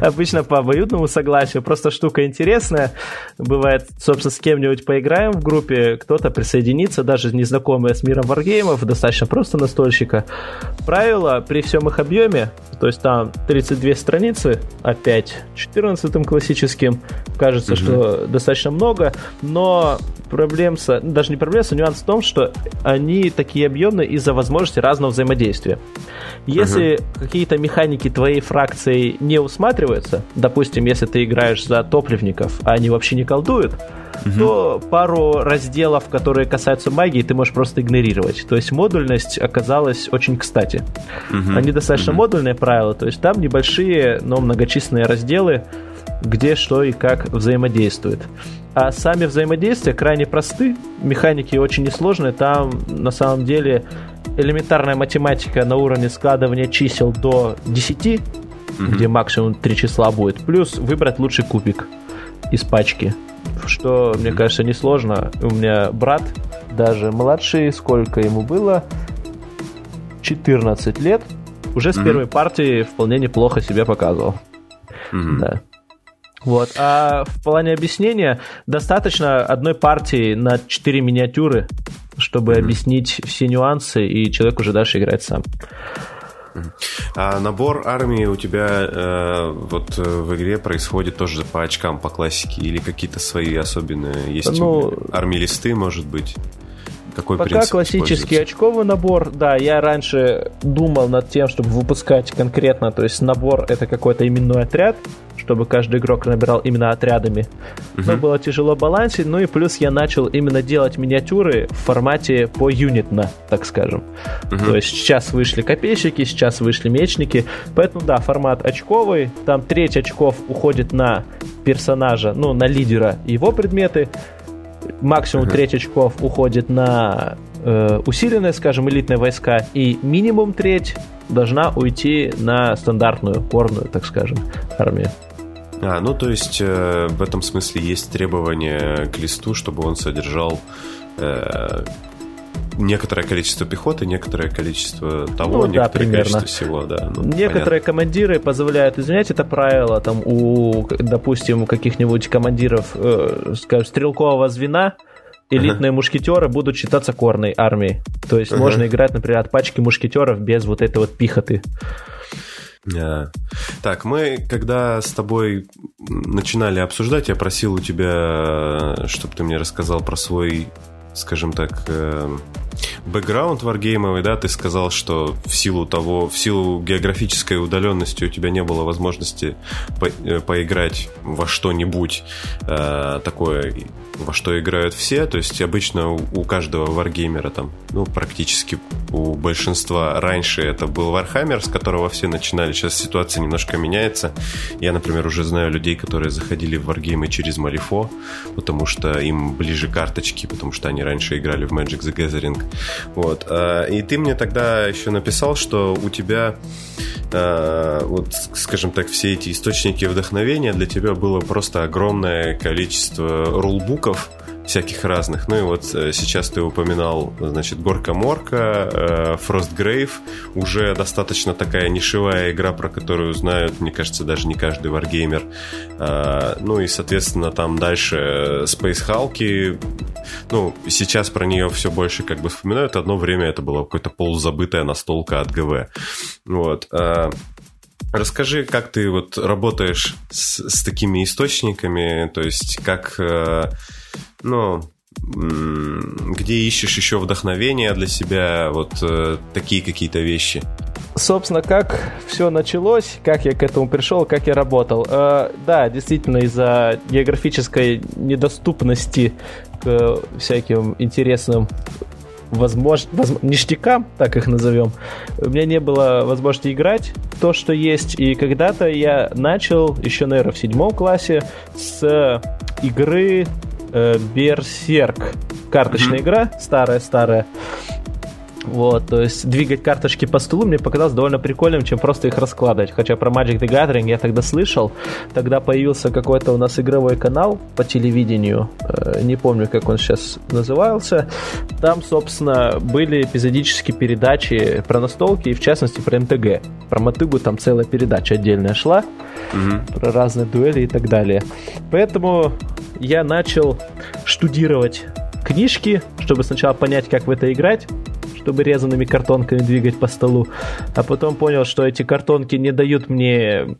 обычно по обоюдному согласию, просто штука интересная, бывает, собственно, с кем-нибудь поиграем в группе, кто-то присоединится, даже незнакомые с миром варгеймов, достаточно просто настольщика. Правила при всем их объеме, то есть там 32 страницы, опять 14 классическим, кажется, что достаточно много, но проблем с... Даже не проблем, а нюанс в том, что они такие объемные из-за возможности разного взаимодействия. Если uh-huh. какие-то механики твоей фракции не усматриваются, допустим, если ты играешь за топливников, а они вообще не колдуют, uh-huh. то пару разделов, которые касаются магии, ты можешь просто игнорировать. То есть модульность оказалась очень кстати. Uh-huh. Они достаточно uh-huh. модульные правила, то есть там небольшие, но многочисленные разделы, где что и как взаимодействует. А сами взаимодействия крайне просты, механики очень несложные, там на самом деле элементарная математика на уровне складывания чисел до 10, mm-hmm. где максимум 3 числа будет, плюс выбрать лучший кубик из пачки, что, mm-hmm. мне кажется, несложно. У меня брат, даже младший, сколько ему было? 14 лет, уже с mm-hmm. первой партии вполне неплохо себя показывал. Mm-hmm. Да. Вот. А в плане объяснения достаточно одной партии на 4 миниатюры, чтобы mm-hmm. объяснить все нюансы, и человек уже дальше играет сам. А набор армии у тебя э, вот э, в игре происходит тоже по очкам, по классике, или какие-то свои особенные есть ну, армии листы, может быть? Какой Пока классический очковый набор, да, я раньше думал над тем, чтобы выпускать конкретно, то есть набор это какой-то именной отряд, чтобы каждый игрок набирал именно отрядами. Uh-huh. Но было тяжело балансить, ну и плюс я начал именно делать миниатюры в формате по юнитно, так скажем. Uh-huh. То есть сейчас вышли копейщики, сейчас вышли мечники, поэтому да, формат очковый, там треть очков уходит на персонажа, ну, на лидера его предметы, максимум треть очков уходит на э, усиленные, скажем, элитные войска, и минимум треть должна уйти на стандартную, корную, так скажем, армию. А, ну то есть э, в этом смысле есть требование к листу, чтобы он содержал э, некоторое количество пехоты, некоторое количество того, ну, некоторое да, количество всего, да. Ну, Некоторые понятно. командиры позволяют изменять это правило, там у, допустим, у каких-нибудь командиров, э, скажем, стрелкового звена, элитные uh-huh. мушкетеры будут считаться корной армией. То есть uh-huh. можно играть, например, от пачки мушкетеров без вот этой вот пихоты. Yeah. Так, мы, когда с тобой начинали обсуждать, я просил у тебя, чтобы ты мне рассказал про свой, скажем так, э, бэкграунд варгеймовый, да, ты сказал, что в силу того, в силу географической удаленности у тебя не было возможности по э, поиграть во что-нибудь э, такое, во что играют все, то есть обычно у, у каждого варгеймера там, ну, практически у большинства. Раньше это был Warhammer, с которого все начинали, сейчас ситуация немножко меняется. Я, например, уже знаю людей, которые заходили в варгеймы через Малифо, потому что им ближе карточки, потому что они раньше играли в Magic the Gathering. Вот. А, и ты мне тогда еще написал, что у тебя, а, вот, скажем так, все эти источники вдохновения для тебя было просто огромное количество рулбуков, всяких разных. Ну и вот э, сейчас ты упоминал, значит, Горка Морка, Frostgrave, э, уже достаточно такая нишевая игра, про которую знают, мне кажется, даже не каждый варгеймер. А, ну и, соответственно, там дальше Space Hulk, ну, сейчас про нее все больше как бы вспоминают. Одно время это была какая-то полузабытая настолка от ГВ. Вот. Расскажи, как ты вот работаешь с, с такими источниками, то есть как, э, ну, где ищешь еще вдохновение для себя, вот э, такие какие-то вещи? Собственно, как все началось, как я к этому пришел, как я работал. Э, да, действительно, из-за географической недоступности к всяким интересным возможно, воз, ништякам, так их назовем, у меня не было возможности играть то, что есть. И когда-то я начал, еще, наверное, в седьмом классе, с игры Берсерк. Карточная mm-hmm. игра, старая-старая. Вот, то есть двигать карточки по столу мне показалось довольно прикольным, чем просто их раскладывать. Хотя про Magic the Gathering я тогда слышал. Тогда появился какой-то у нас игровой канал по телевидению. Э, не помню, как он сейчас назывался. Там, собственно, были эпизодические передачи про настолки, и в частности про МТГ. Про Мотыгу там целая передача отдельная шла. Угу. Про разные дуэли и так далее. Поэтому я начал штудировать книжки, чтобы сначала понять, как в это играть, чтобы резанными картонками двигать по столу. А потом понял, что эти картонки не дают мне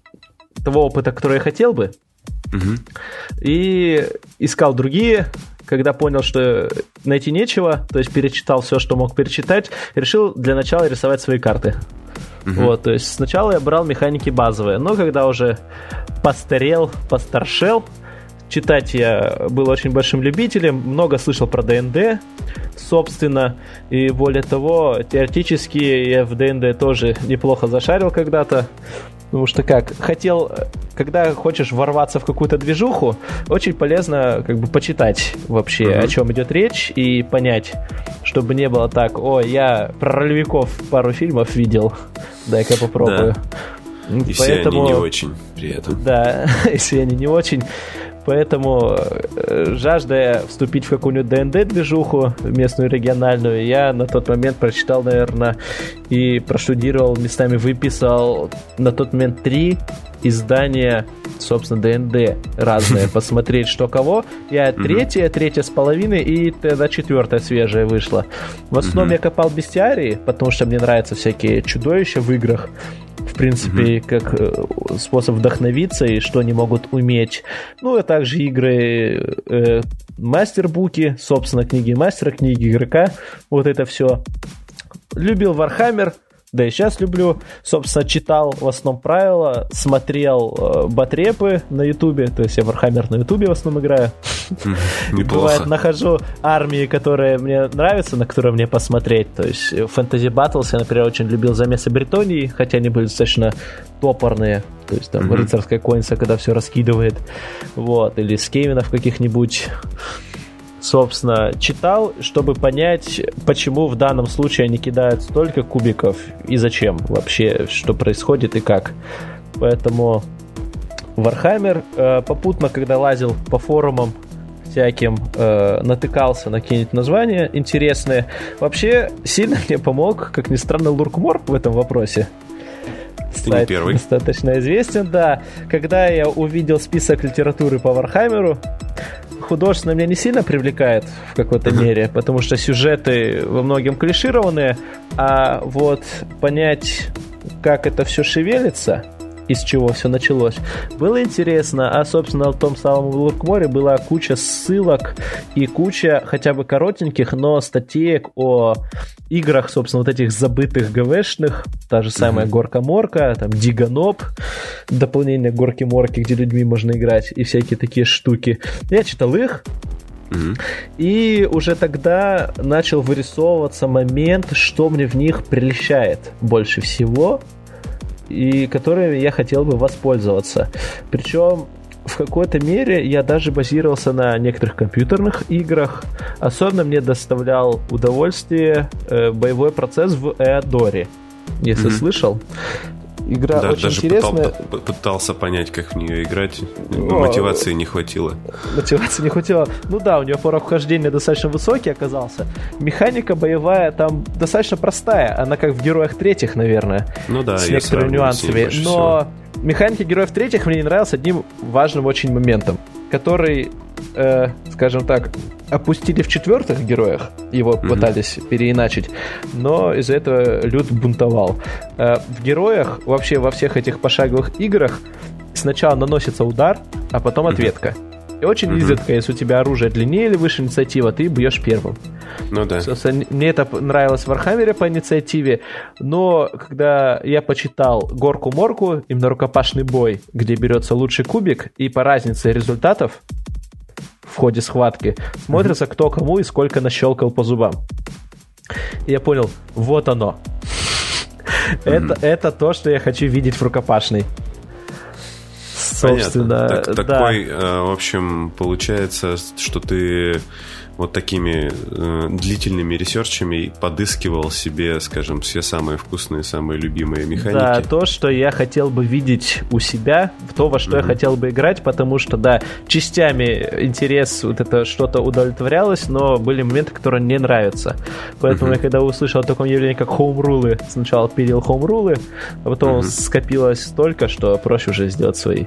того опыта, который я хотел бы. Угу. И искал другие, когда понял, что найти нечего, то есть перечитал все, что мог перечитать, решил для начала рисовать свои карты. Угу. Вот, то есть сначала я брал механики базовые, но когда уже постарел, постаршел, читать я был очень большим любителем, много слышал про ДНД, собственно, и более того, теоретически я в ДНД тоже неплохо зашарил когда-то, Потому что как, хотел, когда хочешь ворваться в какую-то движуху, очень полезно как бы почитать вообще, mm-hmm. о чем идет речь, и понять, чтобы не было так, о, я про ролевиков пару фильмов видел, дай-ка попробую. Да. И Поэтому, все они не очень при этом. Да, и все они не очень. Поэтому, э, жаждая вступить в какую-нибудь ДНД-движуху, местную региональную, я на тот момент прочитал, наверное, и проштудировал, местами выписал на тот момент три издания, собственно, ДНД разные, посмотреть, что кого. Я третья, третья с половиной, и тогда четвертая свежая вышла. В основном я копал бестиарии, потому что мне нравятся всякие чудовища в играх в принципе, mm-hmm. как э, способ вдохновиться и что они могут уметь. Ну, а также игры э, мастербуки, собственно, книги мастера, книги игрока, вот это все. Любил Warhammer, да и сейчас люблю. Собственно, читал в основном правила, смотрел э, батрепы на ютубе, то есть я Warhammer на ютубе в основном играю. Неплохо. Бывает, нахожу армии, которые мне нравятся, на которые мне посмотреть. То есть Fantasy Battles я, например, очень любил замесы Бретонии, хотя они были достаточно топорные. То есть там рыцарская конница, когда все раскидывает. Вот. Или скейвенов каких-нибудь собственно, читал, чтобы понять, почему в данном случае они кидают столько кубиков и зачем вообще, что происходит и как. Поэтому Warhammer э, попутно, когда лазил по форумам всяким, э, натыкался на какие-нибудь названия интересные. Вообще, сильно мне помог, как ни странно, Луркмор в этом вопросе. Ты Сайт не первый. достаточно известен, да. Когда я увидел список литературы по Вархаммеру, художественно меня не сильно привлекает в какой-то uh-huh. мере, потому что сюжеты во многом клишированные, а вот понять как это все шевелится, из чего все началось. Было интересно, а, собственно, в том самом Луркморе была куча ссылок и куча хотя бы коротеньких, но статеек о играх, собственно, вот этих забытых ГВшных, та же самая mm-hmm. Горка-Морка, там Диганоп, дополнение Горки-Морки, где людьми можно играть, и всякие такие штуки. Я читал их, Mm-hmm. И уже тогда начал вырисовываться момент, что мне в них прельщает больше всего и которыми я хотел бы воспользоваться. Причем в какой-то мере я даже базировался на некоторых компьютерных играх. Особенно мне доставлял удовольствие э, боевой процесс в Эодоре. Если mm-hmm. слышал. Игра да, очень даже интересная. Пытал, пытался понять, как в нее играть. Но, мотивации не хватило. Мотивации не хватило. Ну да, у нее порог вхождения достаточно высокий оказался. Механика боевая там достаточно простая. Она как в героях третьих, наверное. Ну да, с некоторыми нюансами. С Но всего. механика героев третьих мне не нравилась одним важным очень моментом, который э, скажем так, опустили в четвертых героях, его mm-hmm. пытались переиначить, но из-за этого Люд бунтовал. Э, в героях, вообще во всех этих пошаговых играх, сначала наносится удар, а потом ответка. Mm-hmm. И очень mm-hmm. изредка, если у тебя оружие длиннее или выше инициатива, ты бьешь первым. Ну да. Собственно, мне это нравилось в Вархаммере по инициативе, но когда я почитал Горкаморку, именно рукопашный бой, где берется лучший кубик, и по разнице результатов в ходе схватки. Смотрится, кто кому и сколько нащелкал по зубам. И я понял, вот оно. Это, это то, что я хочу видеть в рукопашной. Собственно, Так, да. Такой, э, в общем, получается, что ты вот такими э, длительными research ами подыскивал себе, скажем, все самые вкусные, самые любимые механики. Да, то, что я хотел бы видеть у себя, в то, во что mm-hmm. я хотел бы играть, потому что, да, частями интерес, вот это что-то удовлетворялось, но были моменты, которые не нравятся. Поэтому mm-hmm. я когда услышал о таком явлении, как home rule ы, сначала пилил home rule ы, а потом mm-hmm. скопилось столько, что проще уже сделать свои.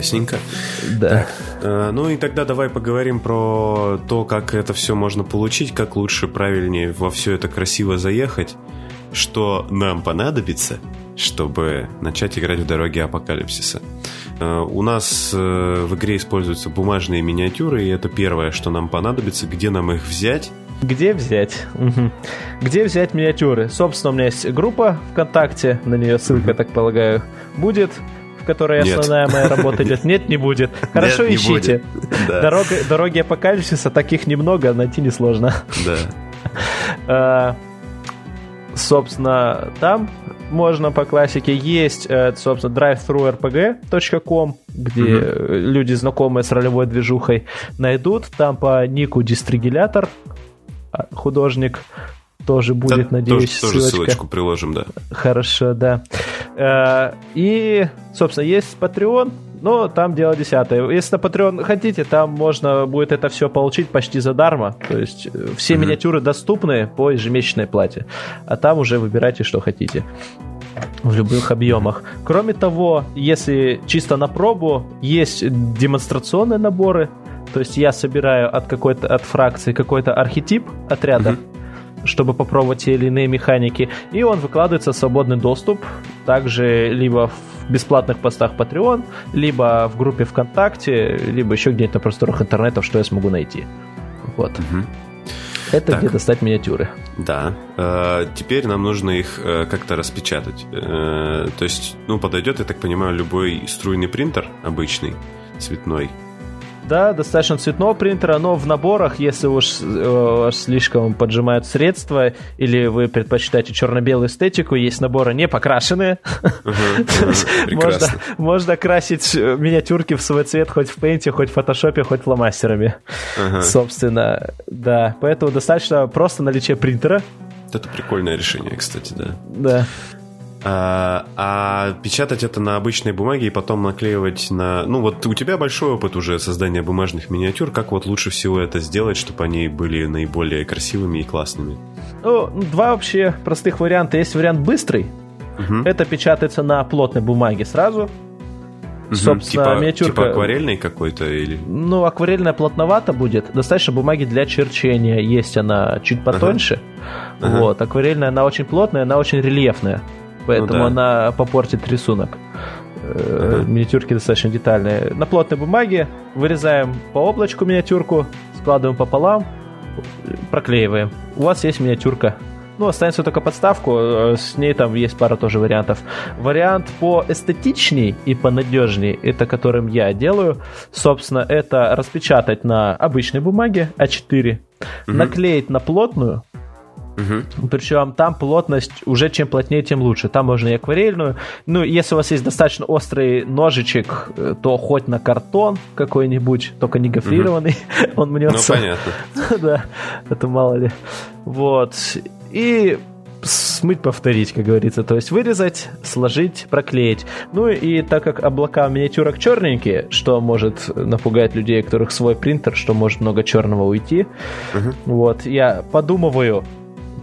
Ясненько. Да. Так, э, ну и тогда давай поговорим про то, как это все можно получить, как лучше, правильнее во все это красиво заехать, что нам понадобится, чтобы начать играть в дороге апокалипсиса. Э, у нас э, в игре используются бумажные миниатюры, и это первое, что нам понадобится, где нам их взять. Где взять? Угу. Где взять миниатюры? Собственно, у меня есть группа ВКонтакте, на нее ссылка, так полагаю, будет в которой Нет. основная моя работа идет. Нет, не будет. Хорошо, Нет, ищите. Да. Дорога, дороги апокалипсиса таких немного, найти несложно. Да. А, собственно, там можно по классике есть, э, собственно, drivethrurpg.com, где mm люди, знакомые с ролевой движухой, найдут. Там по нику дистригилятор а, художник тоже будет, да, надеюсь, тоже, ссылочка. Тоже ссылочку приложим, да. Хорошо, да. Э, и, собственно, есть Patreon, но там дело десятое. Если на Patreon хотите, там можно будет это все получить почти задарма. То есть э, все mm-hmm. миниатюры доступны по ежемесячной плате. А там уже выбирайте, что хотите в любых объемах. Кроме того, если чисто на пробу, есть демонстрационные наборы. То есть я собираю от какой-то от фракции какой-то архетип отряда. Mm-hmm чтобы попробовать те или иные механики. И он выкладывается в свободный доступ, также либо в бесплатных постах Patreon, либо в группе ВКонтакте, либо еще где-то на просторах интернета, что я смогу найти. Вот. Угу. Это так. где достать миниатюры. Да. Э, теперь нам нужно их э, как-то распечатать. Э, то есть, ну, подойдет, я так понимаю, любой струйный принтер обычный, цветной да, достаточно цветного принтера, но в наборах, если уж э, слишком поджимают средства, или вы предпочитаете черно-белую эстетику, есть наборы не покрашенные. можно, красить миниатюрки в свой цвет хоть в пейнте, хоть в фотошопе, хоть фломастерами. Собственно, да. Поэтому достаточно просто наличие принтера. Это прикольное решение, кстати, да. Да. А, а печатать это на обычной бумаге и потом наклеивать на... Ну вот у тебя большой опыт уже создания бумажных миниатюр. Как вот лучше всего это сделать, чтобы они были наиболее красивыми и классными? Ну, два вообще простых варианта. Есть вариант быстрый. Угу. Это печатается на плотной бумаге сразу. Собственно, типа, миниатюрка... Типа акварельный какой-то или... Ну, акварельная плотновато будет. Достаточно бумаги для черчения. Есть она чуть потоньше. Ага. Вот. Акварельная, она очень плотная, она очень рельефная. Поэтому ну, да. она попортит рисунок. Ага. Миниатюрки достаточно детальные. На плотной бумаге вырезаем по облачку миниатюрку, складываем пополам, проклеиваем. У вас есть миниатюрка ну, останется только подставку, э, с ней там есть пара тоже вариантов. Вариант по эстетичней и по надежней, это которым я делаю, собственно, это распечатать на обычной бумаге А4, угу. наклеить на плотную, Угу. Причем там плотность уже чем плотнее, тем лучше. Там можно и акварельную. Ну, если у вас есть достаточно острый ножичек, э, то хоть на картон какой-нибудь, только не гофрированный, угу. он мнется. Ну, понятно. да, это мало ли. Вот. И смыть, повторить, как говорится. То есть вырезать, сложить, проклеить. Ну и так как облака миниатюрок черненькие, что может напугать людей, у которых свой принтер, что может много черного уйти. Uh-huh. Вот, я подумываю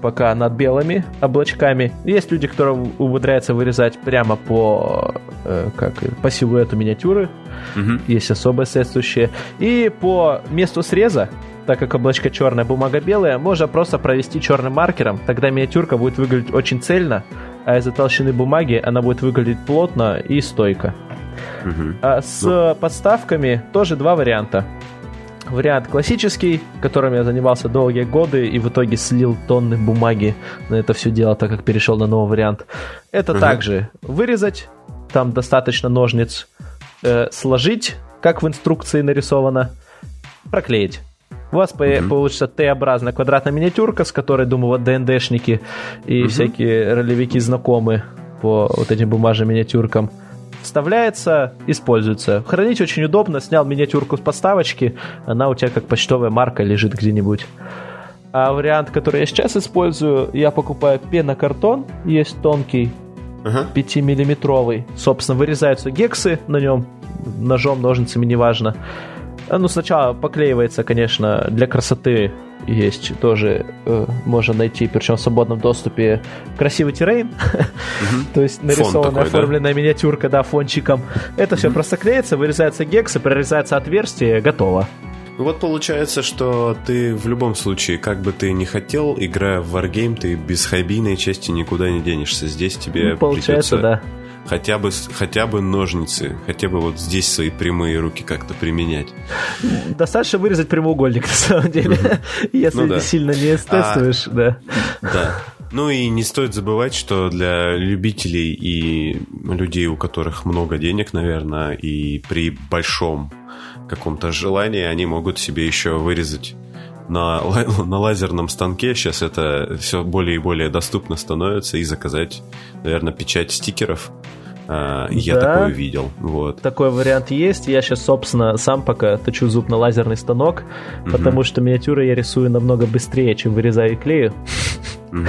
пока над белыми облачками. Есть люди, которые умудряются вырезать прямо по, э, как, по силуэту миниатюры. Угу. Есть особое соответствующее. И по месту среза так как облачко черная, бумага белая, можно просто провести черным маркером, тогда миниатюрка будет выглядеть очень цельно, а из-за толщины бумаги она будет выглядеть плотно и стойко. Угу. А с ну. подставками тоже два варианта. Вариант классический, которым я занимался долгие годы и в итоге слил тонны бумаги на это все дело, так как перешел на новый вариант. Это угу. также вырезать, там достаточно ножниц, э, сложить, как в инструкции нарисовано, проклеить. У вас mm-hmm. получится Т-образная квадратная миниатюрка, с которой, думаю, вот ДНДшники и mm-hmm. всякие ролевики знакомы по вот этим бумажным миниатюркам. Вставляется, используется. Хранить очень удобно. Снял миниатюрку с подставочки, она у тебя как почтовая марка лежит где-нибудь. А вариант, который я сейчас использую, я покупаю пенокартон, есть тонкий, uh-huh. 5-миллиметровый. Собственно, вырезаются гексы на нем, ножом, ножницами, неважно. Ну, сначала поклеивается, конечно, для красоты есть тоже, э, можно найти, причем в свободном доступе, красивый террейн, то есть нарисованная, оформленная миниатюрка, да, фончиком. Это все просто клеится, вырезается гексы, прорезается отверстие, готово. Вот получается, что ты в любом случае, как бы ты ни хотел, играя в Wargame, ты без хайбийной части никуда не денешься. Здесь тебе ну, получается, придется... да хотя бы, хотя бы ножницы, хотя бы вот здесь свои прямые руки как-то применять. Достаточно вырезать прямоугольник, на самом деле, если ну, да. сильно не эстетствуешь, а, да. Да. Ну и не стоит забывать, что для любителей и людей, у которых много денег, наверное, и при большом каком-то желании, они могут себе еще вырезать на, на лазерном станке. Сейчас это все более и более доступно становится и заказать, наверное, печать стикеров а, я да, такое видел. Вот. Такой вариант есть. Я сейчас, собственно, сам пока точу зуб на лазерный станок, угу. потому что миниатюры я рисую намного быстрее, чем вырезаю и клею. Угу.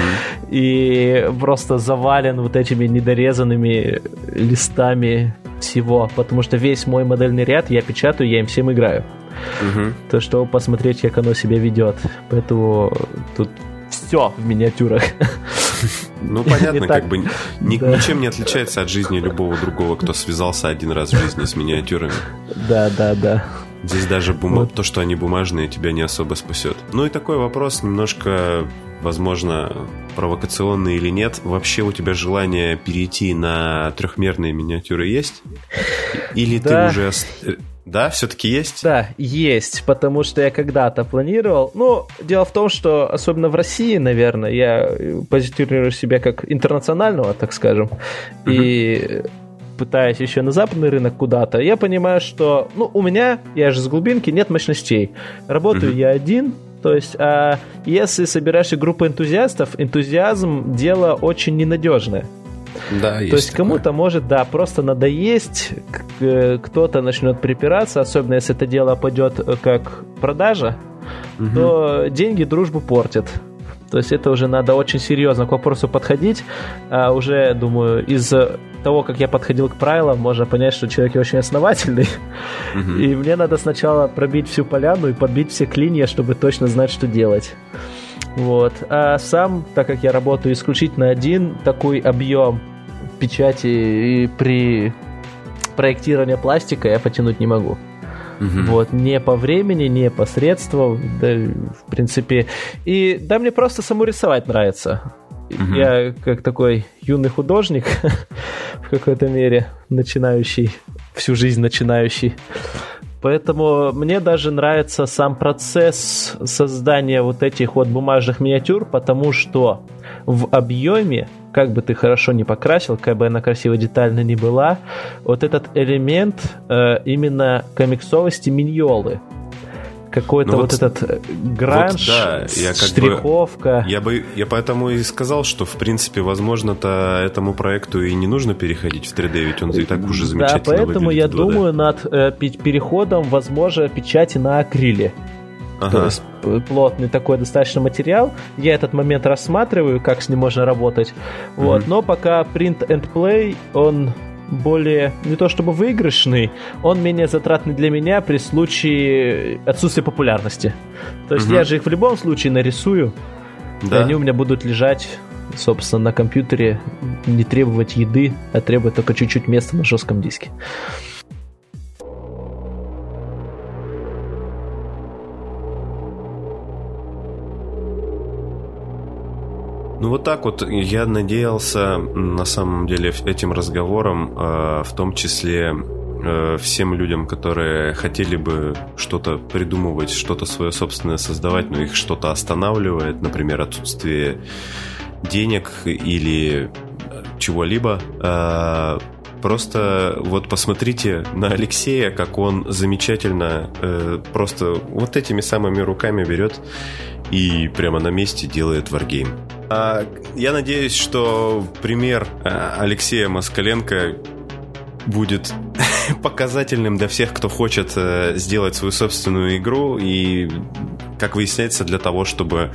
И просто завален вот этими недорезанными листами всего, потому что весь мой модельный ряд я печатаю, я им всем играю. Угу. То, чтобы посмотреть, как оно себя ведет. Поэтому тут все в миниатюрах. Ну, понятно, как бы ничем не отличается от жизни любого другого, кто связался один раз в жизни с миниатюрами. Да, да, да. Здесь даже бума... то, что они бумажные, тебя не особо спасет. Ну и такой вопрос немножко, возможно, провокационный или нет. Вообще у тебя желание перейти на трехмерные миниатюры есть? Или да. ты уже да, все-таки есть? Да, есть, потому что я когда-то планировал. Ну, дело в том, что особенно в России, наверное, я позиционирую себя как интернационального, так скажем, uh-huh. и пытаясь еще на западный рынок куда-то, я понимаю, что, ну, у меня, я же с глубинки, нет мощностей. Работаю uh-huh. я один, то есть, а если собираешь группу энтузиастов, энтузиазм дело очень ненадежное. Да, есть То есть кому-то может, да, просто надоесть, э, кто-то начнет припираться, особенно если это дело пойдет э, как продажа, угу. то деньги дружбу портят. То есть это уже надо очень серьезно к вопросу подходить. А уже, думаю, из того, как я подходил к правилам, можно понять, что человек очень основательный. Угу. И мне надо сначала пробить всю поляну и подбить все клинья, чтобы точно знать, что делать. Вот. А сам, так как я работаю исключительно один, такой объем печати и при проектирование пластика я потянуть не могу. Угу. Вот, не по времени, не по средствам, да, в принципе. И да, мне просто саму рисовать нравится. Угу. Я как такой юный художник в какой-то мере, начинающий, всю жизнь начинающий. Поэтому мне даже нравится сам процесс создания вот этих вот бумажных миниатюр, потому что в объеме, как бы ты хорошо не покрасил, как бы она красиво детально не была, вот этот элемент э, именно комиксовости миньолы, какой-то ну, вот, вот этот э, гранж, вот, да, я как штриховка. Бы, я бы, я поэтому и сказал, что в принципе, возможно-то этому проекту и не нужно переходить в 3D, ведь он и так уже замечательно Да, поэтому я думаю над э, переходом, возможно, печати на акриле. Ага. То есть плотный такой достаточно материал. Я этот момент рассматриваю, как с ним можно работать. Mm-hmm. Вот. Но пока print and play, он более, не то чтобы выигрышный, он менее затратный для меня при случае отсутствия популярности. То есть угу. я же их в любом случае нарисую, да. и они у меня будут лежать, собственно, на компьютере, не требовать еды, а требовать только чуть-чуть места на жестком диске. Ну вот так вот я надеялся на самом деле этим разговором, э, в том числе э, всем людям, которые хотели бы что-то придумывать, что-то свое собственное создавать, но их что-то останавливает, например, отсутствие денег или чего-либо. Э, просто вот посмотрите на Алексея, как он замечательно просто вот этими самыми руками берет и прямо на месте делает варгейм. А, я надеюсь, что пример а, Алексея Москаленко будет показательным для всех, кто хочет э, сделать свою собственную игру. И, как выясняется, для того, чтобы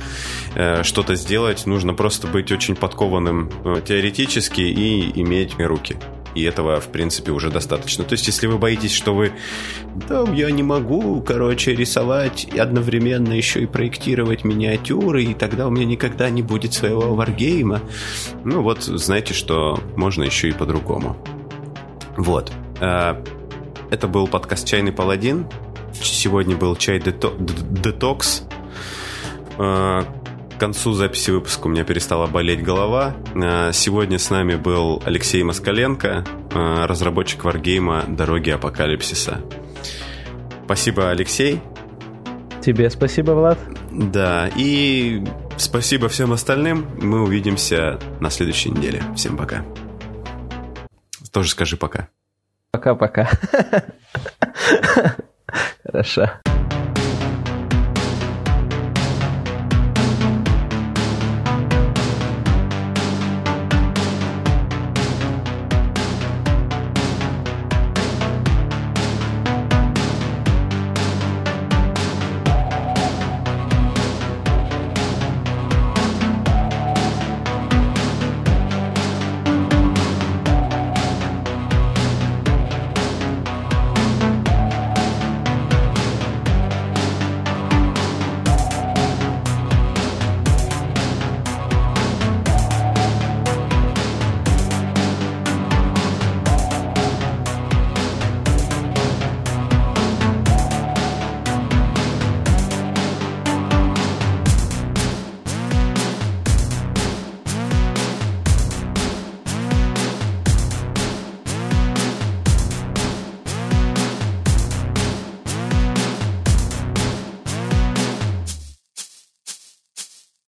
э, что-то сделать, нужно просто быть очень подкованным э, теоретически и иметь руки. И этого, в принципе, уже достаточно. То есть, если вы боитесь, что вы... Да, я не могу, короче, рисовать и одновременно еще и проектировать миниатюры, и тогда у меня никогда не будет своего варгейма. Ну вот, знаете, что можно еще и по-другому. Вот. А, это был подкаст «Чайный паладин». Сегодня был чай детокс. К концу записи выпуска у меня перестала болеть голова. Э, сегодня с нами был Алексей Москаленко, э, разработчик варгейма «Дороги апокалипсиса». Спасибо, Алексей. Тебе спасибо, Влад. Да, и спасибо всем остальным. Мы увидимся на следующей неделе. Всем пока. Тоже скажи пока. Пока-пока. Хорошо.